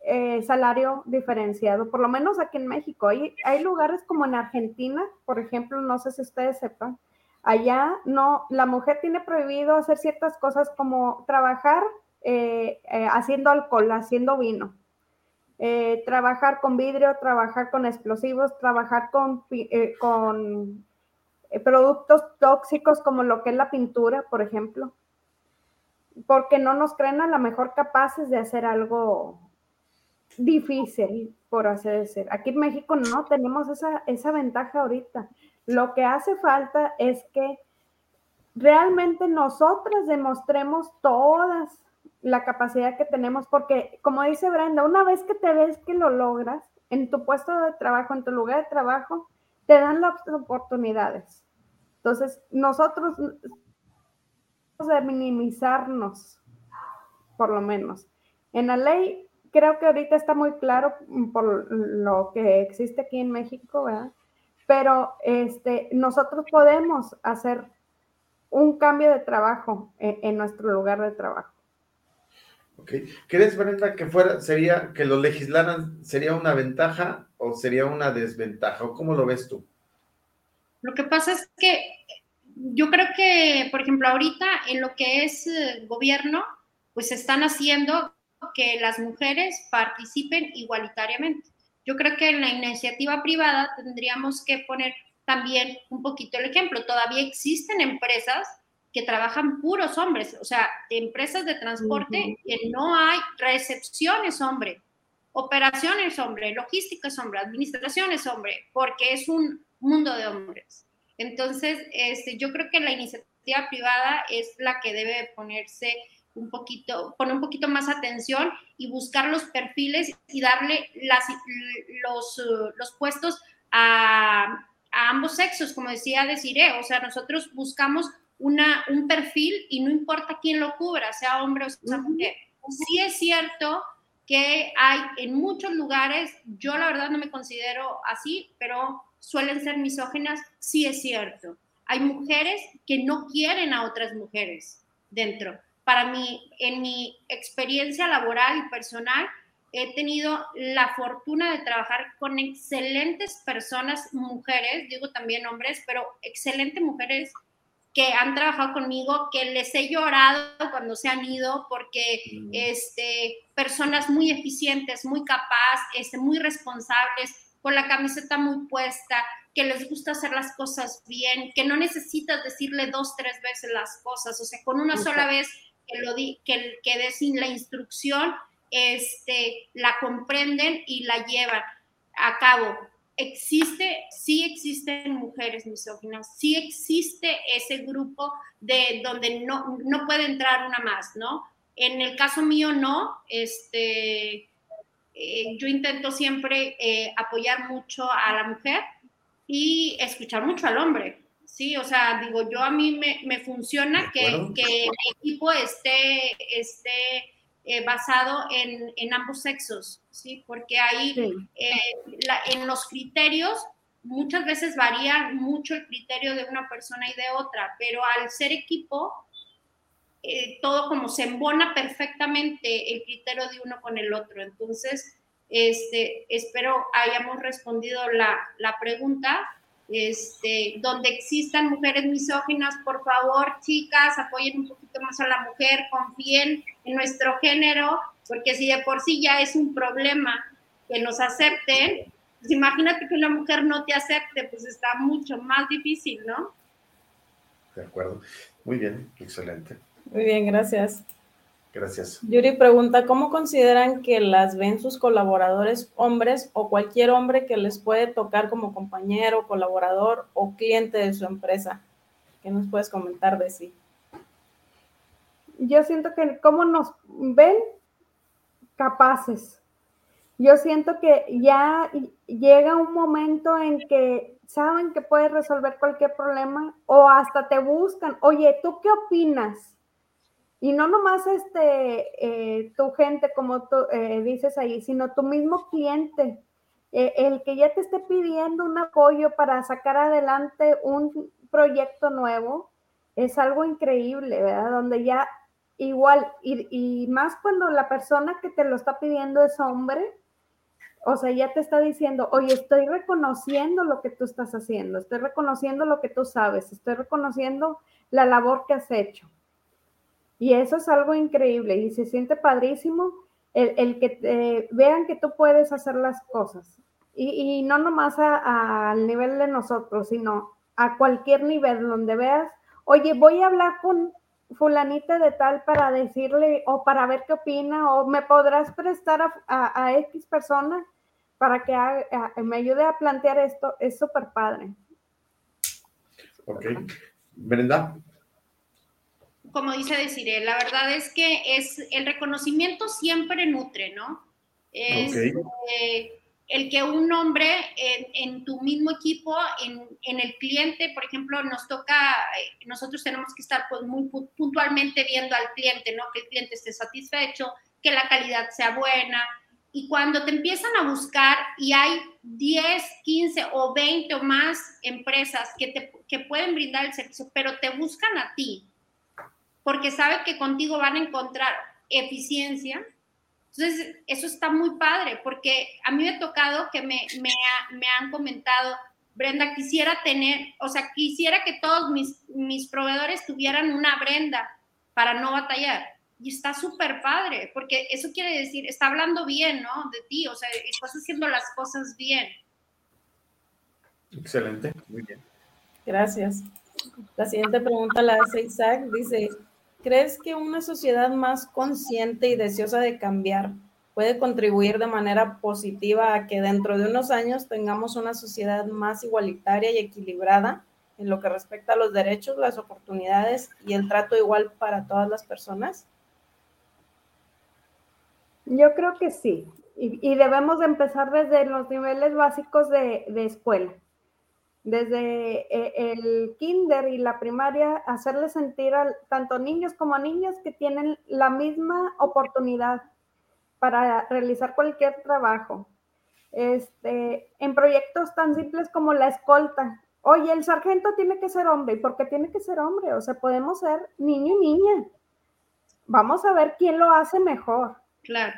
eh, salario diferenciado, por lo menos aquí en México. Hay, hay lugares como en Argentina, por ejemplo, no sé si ustedes sepan, allá no, la mujer tiene prohibido hacer ciertas cosas como trabajar eh, eh, haciendo alcohol, haciendo vino, trabajar con vidrio, trabajar con explosivos, trabajar con, con productos tóxicos como lo que es la pintura, por ejemplo, porque no nos creen a lo mejor capaces de hacer algo difícil, por así decir. Aquí en México no tenemos esa, esa ventaja ahorita. Lo que hace falta es que realmente nosotras demostremos todas la capacidad que tenemos, porque como dice Brenda, una vez que te ves que lo logras en tu puesto de trabajo, en tu lugar de trabajo, te dan las oportunidades. Entonces, nosotros de minimizarnos, por lo menos. En la ley creo que ahorita está muy claro por lo que existe aquí en México, ¿verdad? Pero este, nosotros podemos hacer un cambio de trabajo en, nuestro lugar de trabajo. Ok. ¿Crees, Brenda, que fuera, sería, que lo legislaran, sería una ventaja o sería una desventaja? ¿O cómo lo ves tú? Lo que pasa es que yo creo que, por ejemplo, ahorita en lo que es eh, gobierno, pues están haciendo que las mujeres participen igualitariamente. Yo creo que en la iniciativa privada tendríamos que poner también un poquito el ejemplo. Todavía existen empresas que trabajan puros hombres, o sea, empresas de transporte que no hay recepciones hombre, operaciones hombre, logística es hombre, administración es hombre, porque es un mundo de hombres. Entonces, este, yo creo que la iniciativa privada es la que debe ponerse un poquito, poner un poquito más atención y buscar los perfiles y darle las, los, los puestos a, ambos sexos, como decía Desiree, o sea, nosotros buscamos una, un perfil y no importa quién lo cubra, sea hombre o sea mujer. Sí es cierto que hay en muchos lugares, yo la verdad no me considero así, pero suelen ser misógenas, sí es cierto. Hay mujeres que no quieren a otras mujeres dentro para mí, en mi experiencia laboral y personal, he tenido la fortuna de trabajar con excelentes personas, mujeres, digo también hombres, pero excelentes mujeres que han trabajado conmigo, que les he llorado cuando se han ido, porque mm. este, personas muy eficientes, muy capaces, este, muy responsables, con la camiseta muy puesta, que les gusta hacer las cosas bien, que no necesitas decirle dos, tres veces las cosas, o sea, con una sola vez que, lo di, que, que sin la instrucción, este, la comprenden y la llevan a cabo. Existe, sí existen mujeres misóginas, sí existe ese grupo de donde no, no puede entrar una más, ¿no? En el caso mío no, este, eh, yo intento siempre eh, apoyar mucho a la mujer y escuchar mucho al hombre. Sí, o sea, digo, yo a mí me, funciona que, que, mi equipo esté, esté eh, basado en, ambos sexos, ¿sí? Porque ahí, eh, en los criterios, muchas veces varía mucho el criterio de una persona y de otra, pero al ser equipo, eh, todo como se embona perfectamente el criterio de uno con el otro. Entonces, este, espero hayamos respondido la, la pregunta. Este, donde existan mujeres misóginas, por favor, chicas, apoyen un poquito más a la mujer, confíen en nuestro género, porque si de por sí ya es un problema que nos acepten, pues imagínate que una mujer no te acepte, pues está mucho más difícil, ¿no? De acuerdo. Muy bien, excelente. Muy bien, gracias. Gracias. Yuri pregunta, ¿cómo consideran que las ven sus colaboradores hombres o cualquier hombre que les puede tocar como compañero, colaborador o cliente de su empresa? ¿Qué nos puedes comentar de sí? Yo siento que cómo nos ven capaces. Yo siento que ya llega un momento en que saben que puedes resolver cualquier problema o hasta te buscan, oye, ¿tú qué opinas? Y no nomás este, eh, tu gente, como tú eh, dices ahí, sino tu mismo cliente, eh, el que ya te esté pidiendo un apoyo para sacar adelante un proyecto nuevo, es algo increíble, ¿verdad? Donde ya igual, y, y más cuando la persona que te lo está pidiendo es hombre, o sea, ya te está diciendo, oye, estoy reconociendo lo que tú estás haciendo, estoy reconociendo lo que tú sabes, estoy reconociendo la labor que has hecho. Y eso es algo increíble y se siente padrísimo el, que vean que tú puedes hacer las cosas. Y, no nomás al nivel de nosotros, sino a cualquier nivel donde veas, oye, voy a hablar con fulanita de tal para decirle o para ver qué opina o me podrás prestar a, a, X persona para que me ayude a plantear esto, es súper padre. Ok. Brenda como dice Desiree, la verdad es que es el reconocimiento siempre nutre, ¿no? Es eh, el que un hombre en, tu mismo equipo, en, el cliente, por ejemplo, nos toca, eh, nosotros tenemos que estar pues, muy puntualmente viendo al cliente, ¿no? Que el cliente esté satisfecho, que la calidad sea buena. Y cuando te empiezan a buscar y hay 10, 15 o 20 o más empresas que, te, que pueden brindar el servicio, pero te buscan a ti, porque sabe que contigo van a encontrar eficiencia. Entonces, eso está muy padre, porque a mí me ha tocado que me, me, me han comentado, Brenda, quisiera tener, o sea, quisiera que todos mis, mis proveedores tuvieran una Brenda para no batallar. Y está súper padre, porque eso quiere decir, está hablando bien, ¿no? De ti, o sea, estás haciendo las cosas bien. Excelente, muy bien. Gracias. La siguiente pregunta la hace Isaac, dice, ¿Crees que una sociedad más consciente y deseosa de cambiar puede contribuir de manera positiva a que dentro de unos años tengamos una sociedad más igualitaria y equilibrada en lo que respecta a los derechos, las oportunidades y el trato igual para todas las personas? Yo creo que sí, y, debemos de empezar desde los niveles básicos de escuela desde eh, el kinder y la primaria, hacerle sentir a tanto niños como niñas que tienen la misma oportunidad para realizar cualquier trabajo. Este, en proyectos tan simples como la escolta. Oye, el sargento tiene que ser hombre. ¿Y por qué tiene que ser hombre? O sea, podemos ser niño y niña. Vamos a ver quién lo hace mejor. Claro.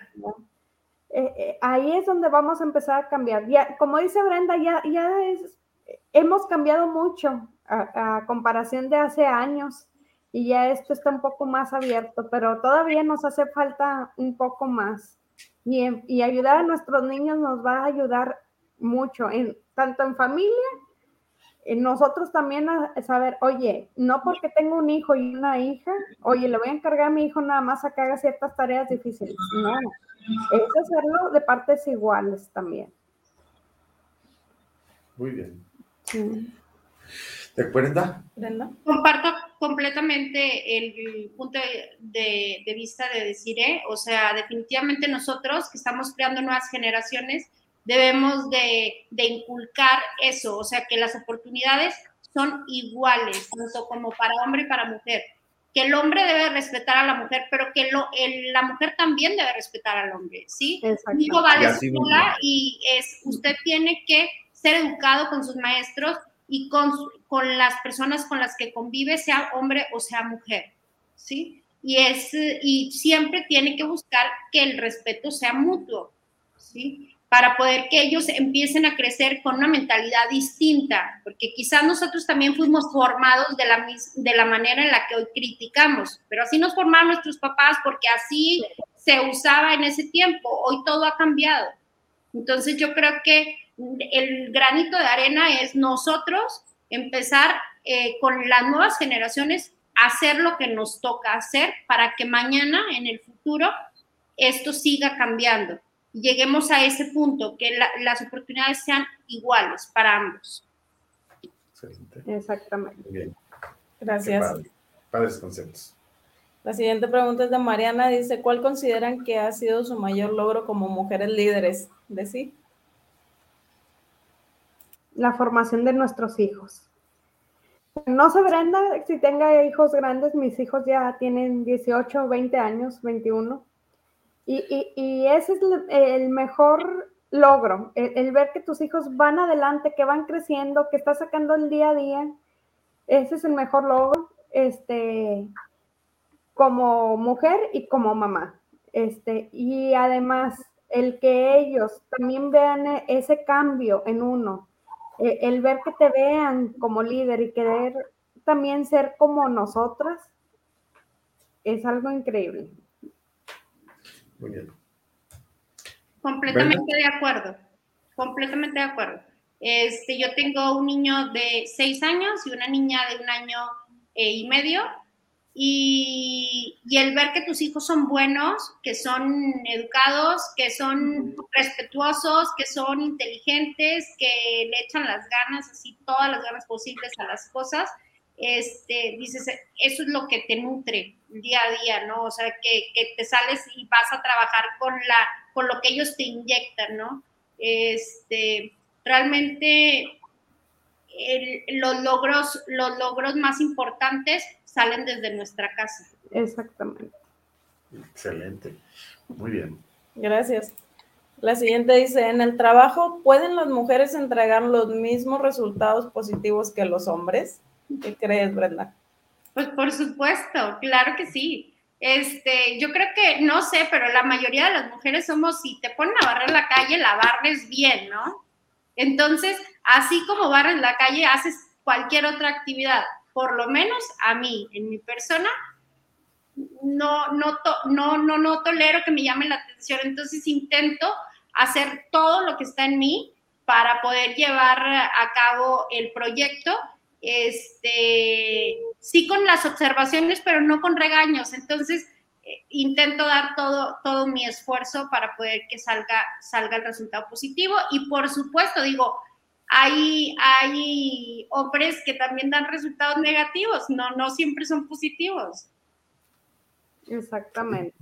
Eh, eh, ahí es donde vamos a empezar a cambiar. Ya, como dice Brenda, ya, ya es hemos cambiado mucho a, comparación de hace años y ya esto está un poco más abierto, pero todavía nos hace falta un poco más. Y, ayudar a nuestros niños nos va a ayudar mucho, en, tanto en familia, en nosotros también a saber, oye, no porque tengo un hijo y una hija, oye, le voy a encargar a mi hijo nada más a que haga ciertas tareas difíciles. No, es hacerlo de partes iguales también. Muy bien. ¿De acuerdo? Comparto completamente el, punto de, vista de decir, ¿eh? o sea, definitivamente nosotros que estamos creando nuevas generaciones debemos de, inculcar eso, o sea, que las oportunidades son iguales, tanto como para hombre y para mujer. Que el hombre debe respetar a la mujer, pero que lo, la mujer también debe respetar al hombre, ¿sí? Hijo va a la escuela y es, usted tiene que ser educado con sus maestros y con, con las personas con las que convive, sea hombre o sea mujer, ¿sí? Y, es, y siempre tiene que buscar que el respeto sea mutuo, ¿sí? Para poder que ellos empiecen a crecer con una mentalidad distinta, porque quizás nosotros también fuimos formados de la, de la manera en la que hoy criticamos, pero así nos formaron nuestros papás porque así se usaba en ese tiempo, hoy todo ha cambiado. Entonces yo creo que el granito de arena es nosotros empezar eh, con las nuevas generaciones a hacer lo que nos toca hacer para que mañana, en el futuro, esto siga cambiando. Y lleguemos a ese punto, que las oportunidades sean iguales para ambos. Exactamente. Bien. Gracias. Padres conceptos. La siguiente pregunta es de Mariana. Dice, ¿cuál consideran que ha sido su mayor logro como mujeres líderes? ¿De sí? La formación de nuestros hijos. No sé, Brenda, si tenga hijos grandes, mis hijos ya tienen 18, 20 años, 21. Y, ese es el, mejor logro, el, ver que tus hijos van adelante, que van creciendo, que estás sacando el día a día. Ese es el mejor logro, este, como mujer y como mamá. Este, y además, el que ellos también vean ese cambio en uno, eh, el ver que te vean como líder y querer también ser como nosotras, es algo increíble. Muy bien. Completamente de acuerdo, completamente de acuerdo. Este, yo tengo un niño de seis años y una niña de un año eh, y medio y, el ver que tus hijos son buenos, que son educados, que son respetuosos, que son inteligentes, que le echan las ganas, así todas las ganas posibles a las cosas, este, dices, eso es lo que te nutre día a día, ¿no? O sea, que, que te sales y vas a trabajar con, la, con lo que ellos te inyectan, ¿no? Este, realmente los, logros, los logros más importantes salen desde nuestra casa. Exactamente. Excelente. Muy bien. Gracias. La siguiente dice, en el trabajo, ¿pueden las mujeres entregar los mismos resultados positivos que los hombres? ¿Qué crees, Brenda? Pues por supuesto, claro que sí. Este, yo creo que, no sé, pero la mayoría de las mujeres somos, si te ponen a barrer la calle, la barres bien, ¿no? Entonces, así como barres la calle, haces cualquier otra actividad. Por lo menos a mí, en mi persona, no, no, no, no, no tolero que me llame la atención, entonces intento hacer todo lo que está en mí para poder llevar a cabo el proyecto, este, sí con las observaciones, pero no con regaños, entonces eh, intento dar todo, todo mi esfuerzo para poder que salga, salga el resultado positivo. Y por supuesto digo, hay, hay hombres que también dan resultados negativos, no, no siempre son positivos. Exactamente.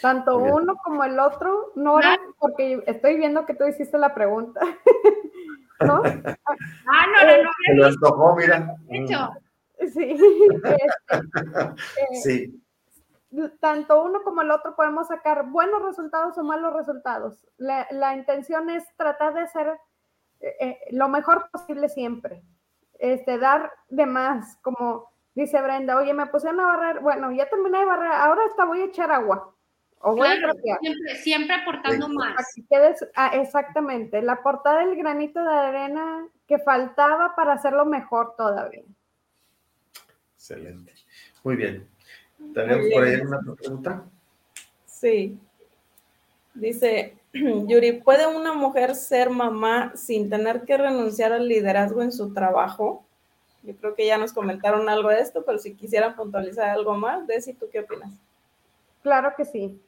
Tanto uno como el otro, Nora, porque estoy viendo que tú hiciste la pregunta. ¿No? Ah, no, no, Se lo escogió, mira. Hecho. Sí. Este, sí. Eh, tanto uno como el otro podemos sacar buenos resultados o malos resultados. La, la intención es tratar de hacer eh, eh, lo mejor posible siempre. Este, dar de más, como dice Brenda, oye, me puse a barrer, bueno, ya terminé de barrer, ahora hasta voy a echar agua. O voy a siempre, siempre aportando más. Ah, exactamente, la portada del granito de arena que faltaba para hacerlo mejor todavía. Excelente. Muy bien. ¿Tenemos por ahí una pregunta? Sí. Dice, Yuri, ¿puede una mujer ser mamá sin tener que renunciar al liderazgo en su trabajo? Yo creo que ya nos comentaron algo de esto, pero si quisieran puntualizar algo más, Desi, ¿tú qué opinas? Claro que sí.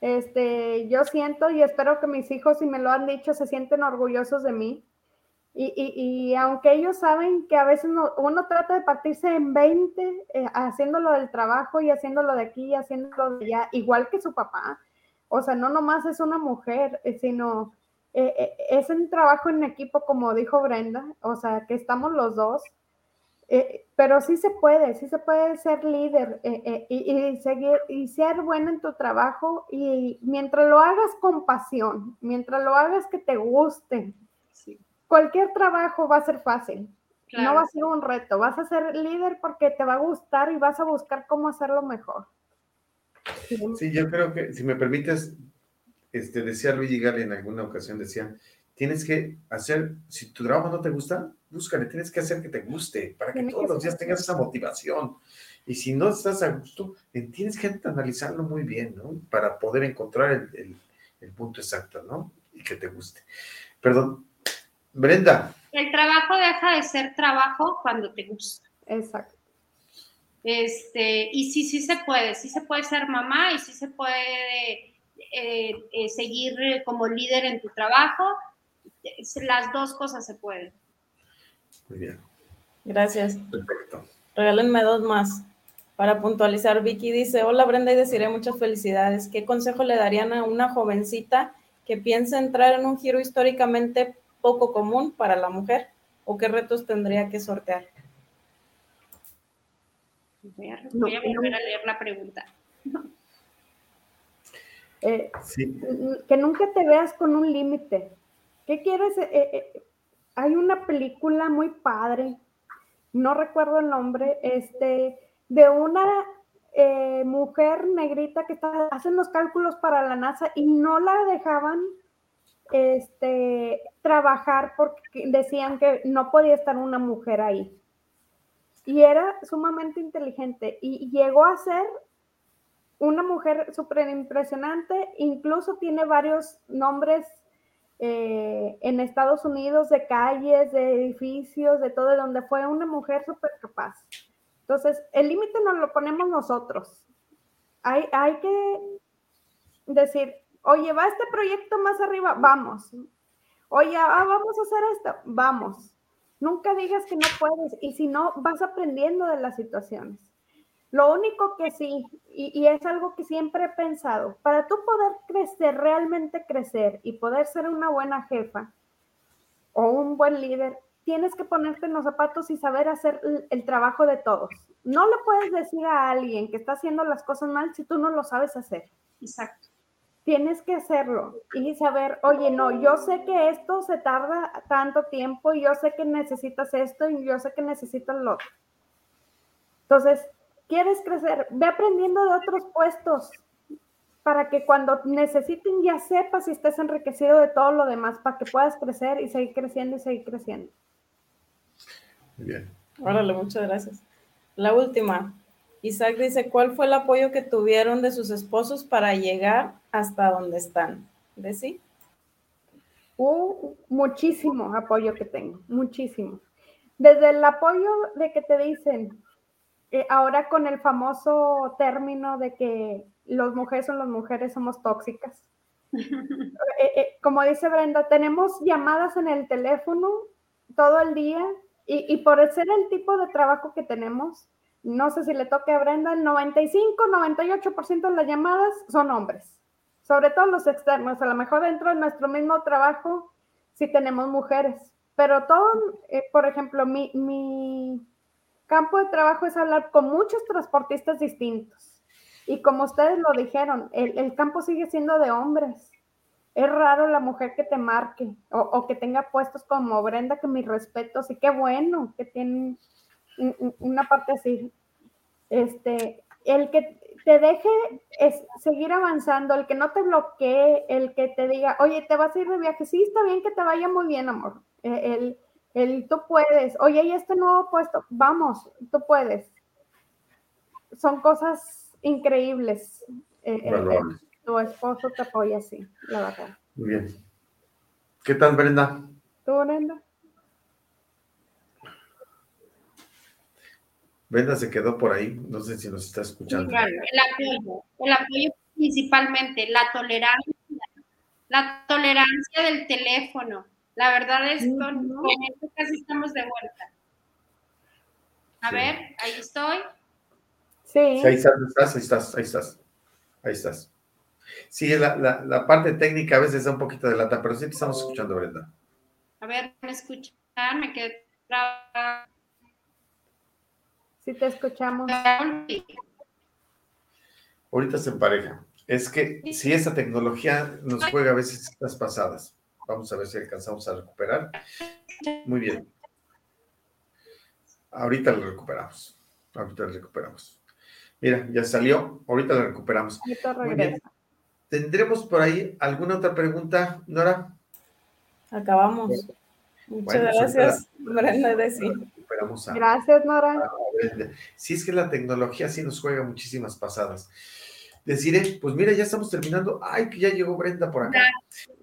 Este, yo siento y espero que mis hijos, si me lo han dicho, se sienten orgullosos de mí. Y, y, aunque ellos saben que a veces uno, trata de partirse en 20, eh, haciéndolo del trabajo y haciéndolo de aquí y haciéndolo de allá, igual que su papá, o sea, no nomás es una mujer, eh, sino eh, eh, es un trabajo en equipo, como dijo Brenda, o sea, que estamos los dos. pero sí se puede, sí se puede ser líder y, seguir y ser bueno en tu trabajo y mientras lo hagas con pasión, mientras lo hagas que te guste, cualquier trabajo va a ser fácil. No va a ser un reto, vas a ser líder porque te va a gustar y vas a buscar cómo hacerlo mejor. Sí, yo creo que, si me permites, este, decía Luigi Gali en alguna ocasión, decía, tienes que hacer, si tu trabajo no te gusta, búscale, tienes que hacer que te guste, para que todos los días tengas esa motivación. Y si no estás a gusto, eh, tienes que analizarlo muy bien, ¿no? Para poder encontrar el, el punto exacto, ¿no? Y que te guste. Perdón, Brenda. El trabajo deja de ser trabajo cuando te gusta. Exacto. Este, y sí, sí se puede, sí se puede ser mamá y sí se puede eh, eh, seguir como líder en tu trabajo. Las dos cosas se pueden. Muy bien. Gracias. Perfecto. Regálenme dos más. Para puntualizar, Vicky dice, hola Brenda y deciré muchas felicidades. ¿Qué consejo le darían a una jovencita que piensa entrar en un giro históricamente poco común para la mujer? ¿O qué retos tendría que sortear? Voy a, volver a leer la pregunta. Eh, que nunca te veas con un límite. ¿Qué quieres? Eh, eh, hay una película muy padre, no recuerdo el nombre, este, de una mujer negrita que está, hacen los cálculos para la NASA y no la dejaban este, trabajar porque decían que no podía estar una mujer ahí. Y era sumamente inteligente y llegó a ser una mujer súper impresionante, incluso tiene varios nombres eh, en Estados Unidos de calles, de edificios, de todo, donde fue una mujer súper capaz. Entonces, el límite nos lo ponemos nosotros. Hay, hay que decir, Oye, va este proyecto más arriba, vamos. Oye, ah, vamos a hacer esto, vamos. Nunca digas que no puedes y si no, vas aprendiendo de las situaciones. Lo único que sí, y, es algo que siempre he pensado, para tú poder crecer, realmente crecer y poder ser una buena jefa o un buen líder, tienes que ponerte en los zapatos y saber hacer el trabajo de todos. No le puedes decir a alguien que está haciendo las cosas mal si tú no lo sabes hacer. Exacto tienes que hacerlo y saber, oye, no, yo sé que esto se tarda tanto tiempo, y yo sé que necesitas esto y yo sé que necesitas lo otro. Entonces, quieres crecer, ve aprendiendo de otros puestos para que cuando necesiten ya sepas y estés enriquecido de todo lo demás, para que puedas crecer y seguir creciendo y seguir creciendo. Muy bien. Órale, muchas gracias. La última, Isaac dice, ¿cuál fue el apoyo que tuvieron de sus esposos para llegar hasta donde están? ¿De sí? Uh, muchísimo apoyo que tengo, muchísimo. Desde el apoyo de que te dicen, eh, ahora con el famoso término de que los mujeres son las mujeres, somos tóxicas. Eh, eh, como dice Brenda, tenemos llamadas en el teléfono todo el día y, y por ser el tipo de trabajo que tenemos, no sé si le toque a Brenda, el 95, 98% de las llamadas son hombres, sobre todo los externos, a lo mejor dentro de nuestro mismo trabajo sí tenemos mujeres, pero todo, eh, por ejemplo, mi, mi campo de trabajo es hablar con muchos transportistas distintos. Y como ustedes lo dijeron, el, el campo sigue siendo de hombres. Es raro la mujer que te marque o, o, que tenga puestos como Brenda, que mis respetos, y qué bueno que tienen una parte así. Este, el que te deje es seguir avanzando, el que no te bloquee, el que te diga, oye, te vas a ir de viaje, sí, está bien que te vaya muy bien, amor. E, el, el tú puedes, oye, y este nuevo puesto, vamos, tú puedes. Son cosas increíbles. Eh, tu esposo te apoya así, la verdad. Muy bien. ¿Qué tal, Brenda? ¿Tú, Brenda? Brenda se quedó por ahí, no sé si nos está escuchando. claro, el apoyo, el apoyo principalmente, la tolerancia, la tolerancia del teléfono. La verdad es que con, esto casi estamos de vuelta. A ver, ahí estoy. Sí. Ahí estás, ahí estás, ahí estás, ahí estás. Sí, la, la, la, parte técnica a veces da un poquito de lata, pero sí te estamos escuchando, Brenda. A ver, ¿me escuchan? Me quedé Sí, te escuchamos. Ahorita se empareja. Es que si esa tecnología nos juega a veces estas pasadas, vamos a ver si alcanzamos a recuperar. Muy bien. Ahorita lo recuperamos. Ahorita lo recuperamos. Mira, ya salió. Ahorita lo recuperamos. Muy bien. ¿Tendremos por ahí alguna otra pregunta, Nora? Acabamos. Muchas gracias, Brenda. Gracias, Nora. Si es que la tecnología sí nos juega muchísimas pasadas. Deciré, pues mira, ya estamos terminando. Ay, que ya llegó Brenda por acá.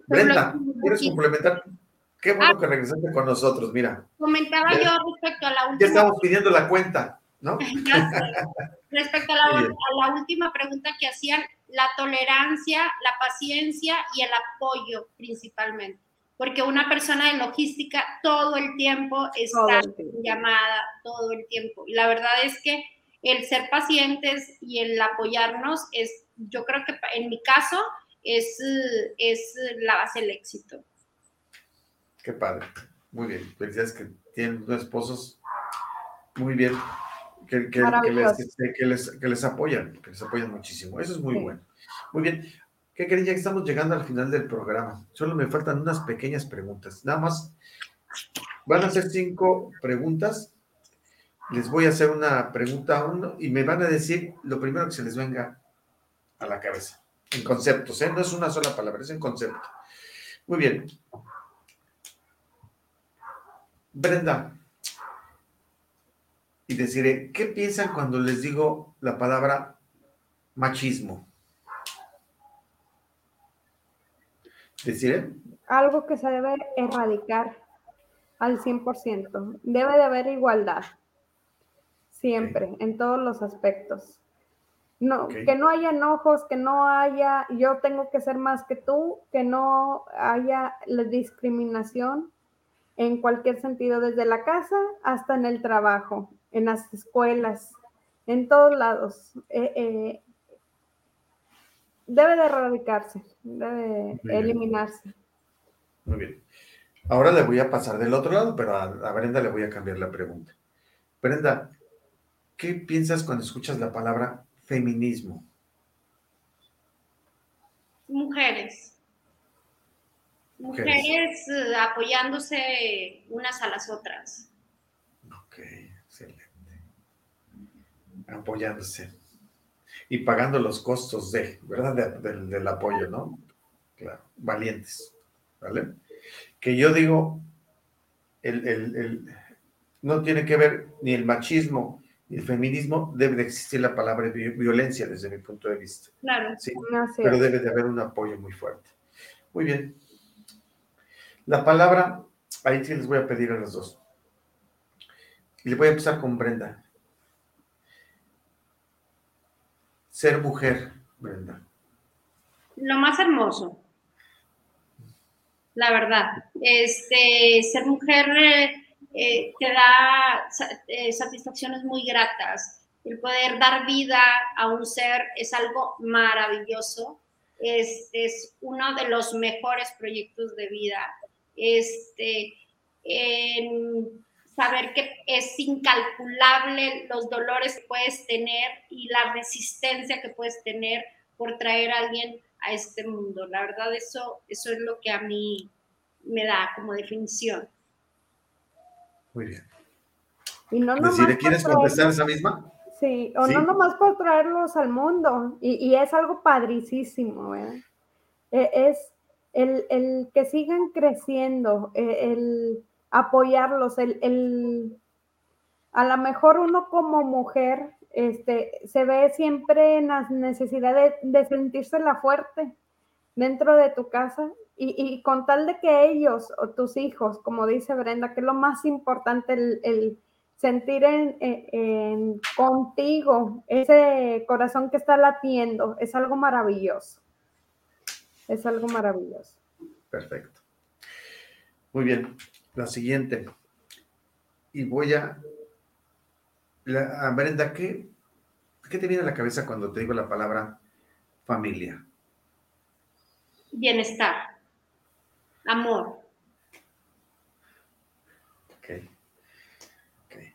Brenda, ¿quieres complementar? Qué bueno ah. que regresaste con nosotros, mira. Comentaba yo respecto a la última. Ya estamos pidiendo la cuenta, ¿no? respecto a la, a la última pregunta que hacían, la tolerancia, la paciencia y el apoyo principalmente porque una persona de logística todo el tiempo está llamada, todo el tiempo. Y la verdad es que el ser pacientes y el apoyarnos es, yo creo que en mi caso, es, es la base del éxito. Qué padre. Muy bien. Felicidades que tienen dos esposos muy bien, que, que, les, que, les, apoyan, que les apoyan muchísimo. Eso es muy bueno. Muy bien. ¿Qué creen? Ya estamos llegando al final del programa. Solo me faltan unas pequeñas preguntas. Nada más. Van a ser cinco preguntas. Les voy a hacer una pregunta a uno y me van a decir lo primero que se les venga a la cabeza. En conceptos, ¿eh? No es una sola palabra, es en concepto. Muy bien. Brenda. Y deciré, ¿qué piensan cuando les digo la palabra machismo? ¿Decir? Algo que se debe erradicar al 100%. Debe de haber igualdad. Siempre, en todos los aspectos. No, que no haya enojos, que no haya yo tengo que ser más que tú, que no haya la discriminación en cualquier sentido, desde la casa hasta en el trabajo, en las escuelas, en todos lados. Eh, eh, debe de erradicarse, debe eliminarse. Muy bien. Ahora le voy a pasar del otro lado, pero a, Brenda le voy a cambiar la pregunta. Brenda, ¿qué piensas cuando escuchas la palabra feminismo? Mujeres. Mujeres, eh, apoyándose unas a las otras. Ok, excelente. Apoyándose y pagando los costos de, ¿verdad? del apoyo, ¿no? Claro, valientes, ¿vale? Que yo digo, el, no tiene que ver ni el machismo ni el feminismo, debe de existir la palabra violencia desde mi punto de vista. Claro. Sí, pero debe de haber un apoyo muy fuerte. Muy bien. La palabra, ahí sí les voy a pedir a los dos. Y le voy a empezar con Brenda. Ser mujer, Brenda? Lo más hermoso, la verdad. Este, ser mujer eh, te da eh, satisfacciones muy gratas. El poder dar vida a un ser es algo maravilloso. Es, es uno de los mejores proyectos de vida. Este, saber que es incalculable los dolores que puedes tener y la resistencia que puedes tener por traer a alguien a este mundo. La verdad, eso, eso es lo que a mí me da como definición. Muy bien. Y no Decir, ¿quieres contestar esa misma? Sí, o no nomás por traerlos al mundo, y, es algo padricísimo, ¿eh? Es el, el, que sigan creciendo, e, el, apoyarlos, el, el, a lo mejor uno como mujer este, se ve siempre en la necesidad de, sentirse la fuerte dentro de tu casa y, con tal de que ellos o tus hijos, como dice Brenda, que es lo más importante, el, sentir en, contigo ese corazón que está latiendo, es algo maravilloso. Es algo maravilloso. Perfecto. Muy bien la siguiente. Y voy a, a Brenda, ¿qué, ¿qué te viene a la cabeza cuando te digo la palabra familia? Bienestar, amor. Ok. okay.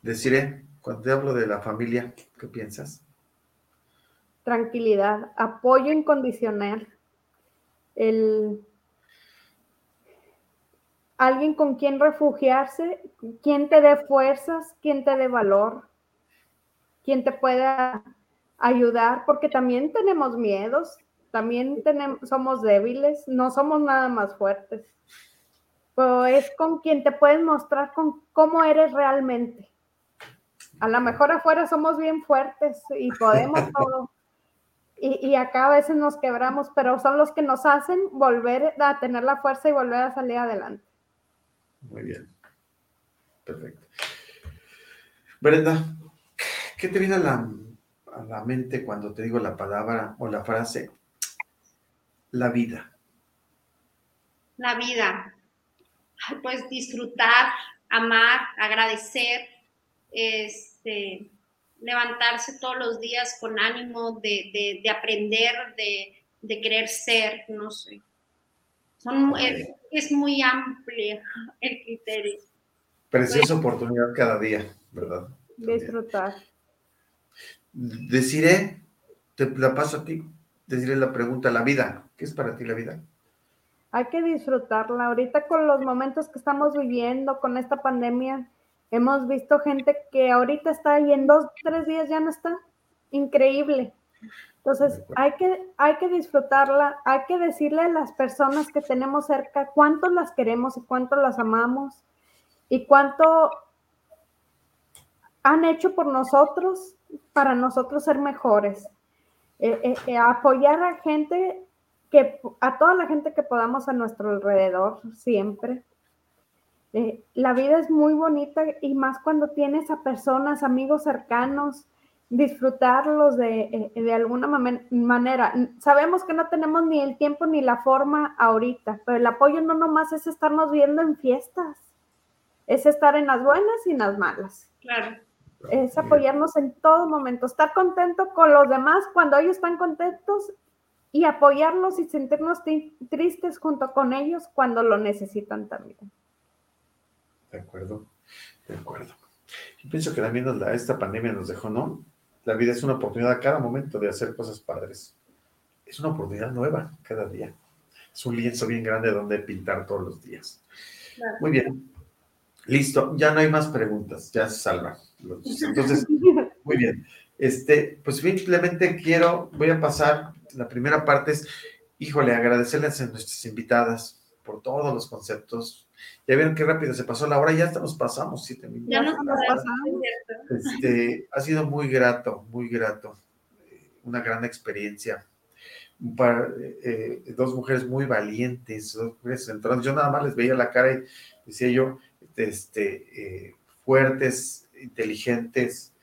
Deciré, cuando te hablo de la familia, ¿qué piensas? Tranquilidad, apoyo incondicional, el alguien con quien refugiarse, quien te dé fuerzas, quien te dé valor, quien te pueda ayudar, porque también tenemos miedos, también tenemos, somos débiles, no somos nada más fuertes. Pero es con quien te puedes mostrar con cómo eres realmente. A lo mejor afuera somos bien fuertes y podemos todo. Y, y, acá a veces nos quebramos, pero son los que nos hacen volver a tener la fuerza y volver a salir adelante. Muy bien. Perfecto. Brenda, ¿qué te viene a la, a la mente cuando te digo la palabra o la frase la vida? La vida. Pues disfrutar, amar, agradecer, este, levantarse todos los días con ánimo de, aprender, de, querer ser, no sé. Es, muy amplio el criterio. Preciosa oportunidad cada día, ¿verdad? Disfrutar. Deciré, te la paso a ti, deciré la pregunta, la vida, ¿qué es para ti la vida? Hay que disfrutarla. Ahorita con los momentos que estamos viviendo, con esta pandemia, hemos visto gente que ahorita está y en dos, tres días ya no está. Increíble. Entonces, hay que, hay que disfrutarla, hay que decirle a las personas que tenemos cerca cuánto las queremos y cuánto las amamos y cuánto han hecho por nosotros para nosotros ser mejores. Eh, eh, eh, apoyar a gente que, a toda la gente que podamos a nuestro alrededor siempre. la vida es muy bonita y más cuando tienes a personas, amigos cercanos, disfrutarlos de, de alguna manera. Sabemos que no tenemos ni el tiempo ni la forma ahorita, pero el apoyo no nomás es estarnos viendo en fiestas, es estar en las buenas y en las malas. Claro es apoyarnos en todo momento, estar contento con los demás cuando ellos están contentos y apoyarlos y sentirnos tristes junto con ellos cuando lo necesitan también. De acuerdo, de acuerdo. Yo pienso que también esta pandemia nos dejó, ¿no? La vida es una oportunidad a cada momento de hacer cosas padres. Es una oportunidad nueva cada día. Es un lienzo bien grande donde pintar todos los días. Muy bien. Listo, ya no hay más preguntas, ya se salva. Entonces, muy bien. Este, pues simplemente quiero, voy a pasar, la primera parte es, híjole, agradecerles a nuestras invitadas por todos los conceptos. Ya vieron qué rápido se pasó la hora, ya hasta nos pasamos siete minutos. Ya nos pasamos. Este, ha sido muy grato, muy grato. Una gran experiencia. Eh, dos mujeres muy valientes, dos mujeres Yo nada más les veía la cara y decía yo, este, eh, fuertes, inteligentes,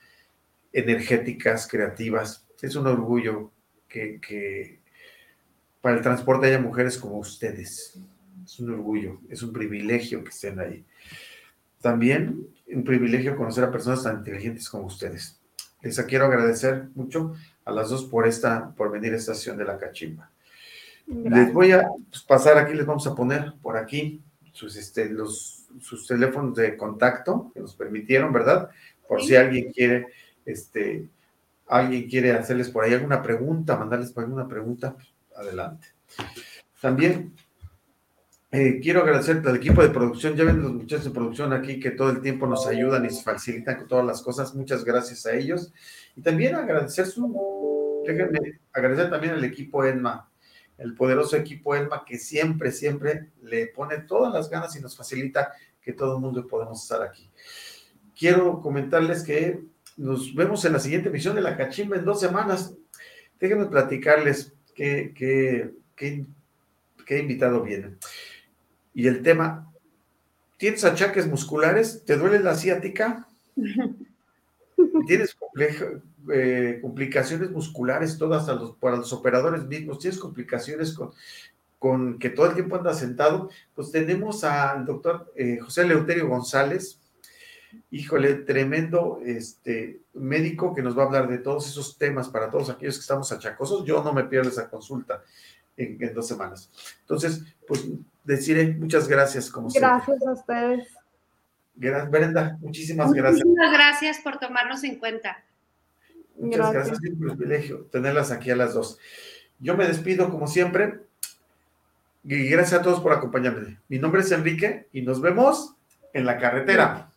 energéticas, creativas. Es un orgullo que, para el transporte haya mujeres como ustedes. Es un orgullo, es un privilegio que estén ahí. También un privilegio conocer a personas tan inteligentes como ustedes. Les quiero agradecer mucho a las dos por esta, por venir a esta sesión de la cachimba. Les voy a pasar aquí, les vamos a poner por aquí sus, este, los, sus teléfonos de contacto que nos permitieron, ¿verdad? Por si alguien quiere, este, alguien quiere hacerles por ahí alguna pregunta, mandarles por alguna pregunta, adelante. También eh, quiero agradecer al equipo de producción, ya ven los muchachos de producción aquí que todo el tiempo nos ayudan y facilitan con todas las cosas, muchas gracias a ellos. Y también agradecer su, déjenme agradecer también al equipo ENMA, el poderoso equipo ELMA que siempre, siempre le pone todas las ganas y nos facilita que todo el mundo podamos estar aquí. Quiero comentarles que nos vemos en la siguiente emisión de La Cachimba en dos semanas. Déjenme platicarles qué, qué, qué, invitado viene. Y el tema, ¿tienes achaques musculares? ¿Te duele la ciática? ¿Tienes eh, complicaciones musculares, todas para los operadores mismos, tienes complicaciones con, que todo el tiempo anda sentado, pues tenemos al doctor eh, José Leuterio González, híjole, tremendo este, médico que nos va a hablar de todos esos temas para todos aquellos que estamos achacosos. Yo no me pierdo esa consulta en, dos semanas. Entonces, pues deciré muchas gracias como Gracias a ustedes. Gracias, Brenda, muchísimas gracias. Muchísimas gracias por tomarnos en cuenta. Muchas gracias. es un privilegio tenerlas aquí a las dos. Yo me despido como siempre. Y gracias a todos por acompañarme. Mi nombre es Enrique y nos vemos en la carretera.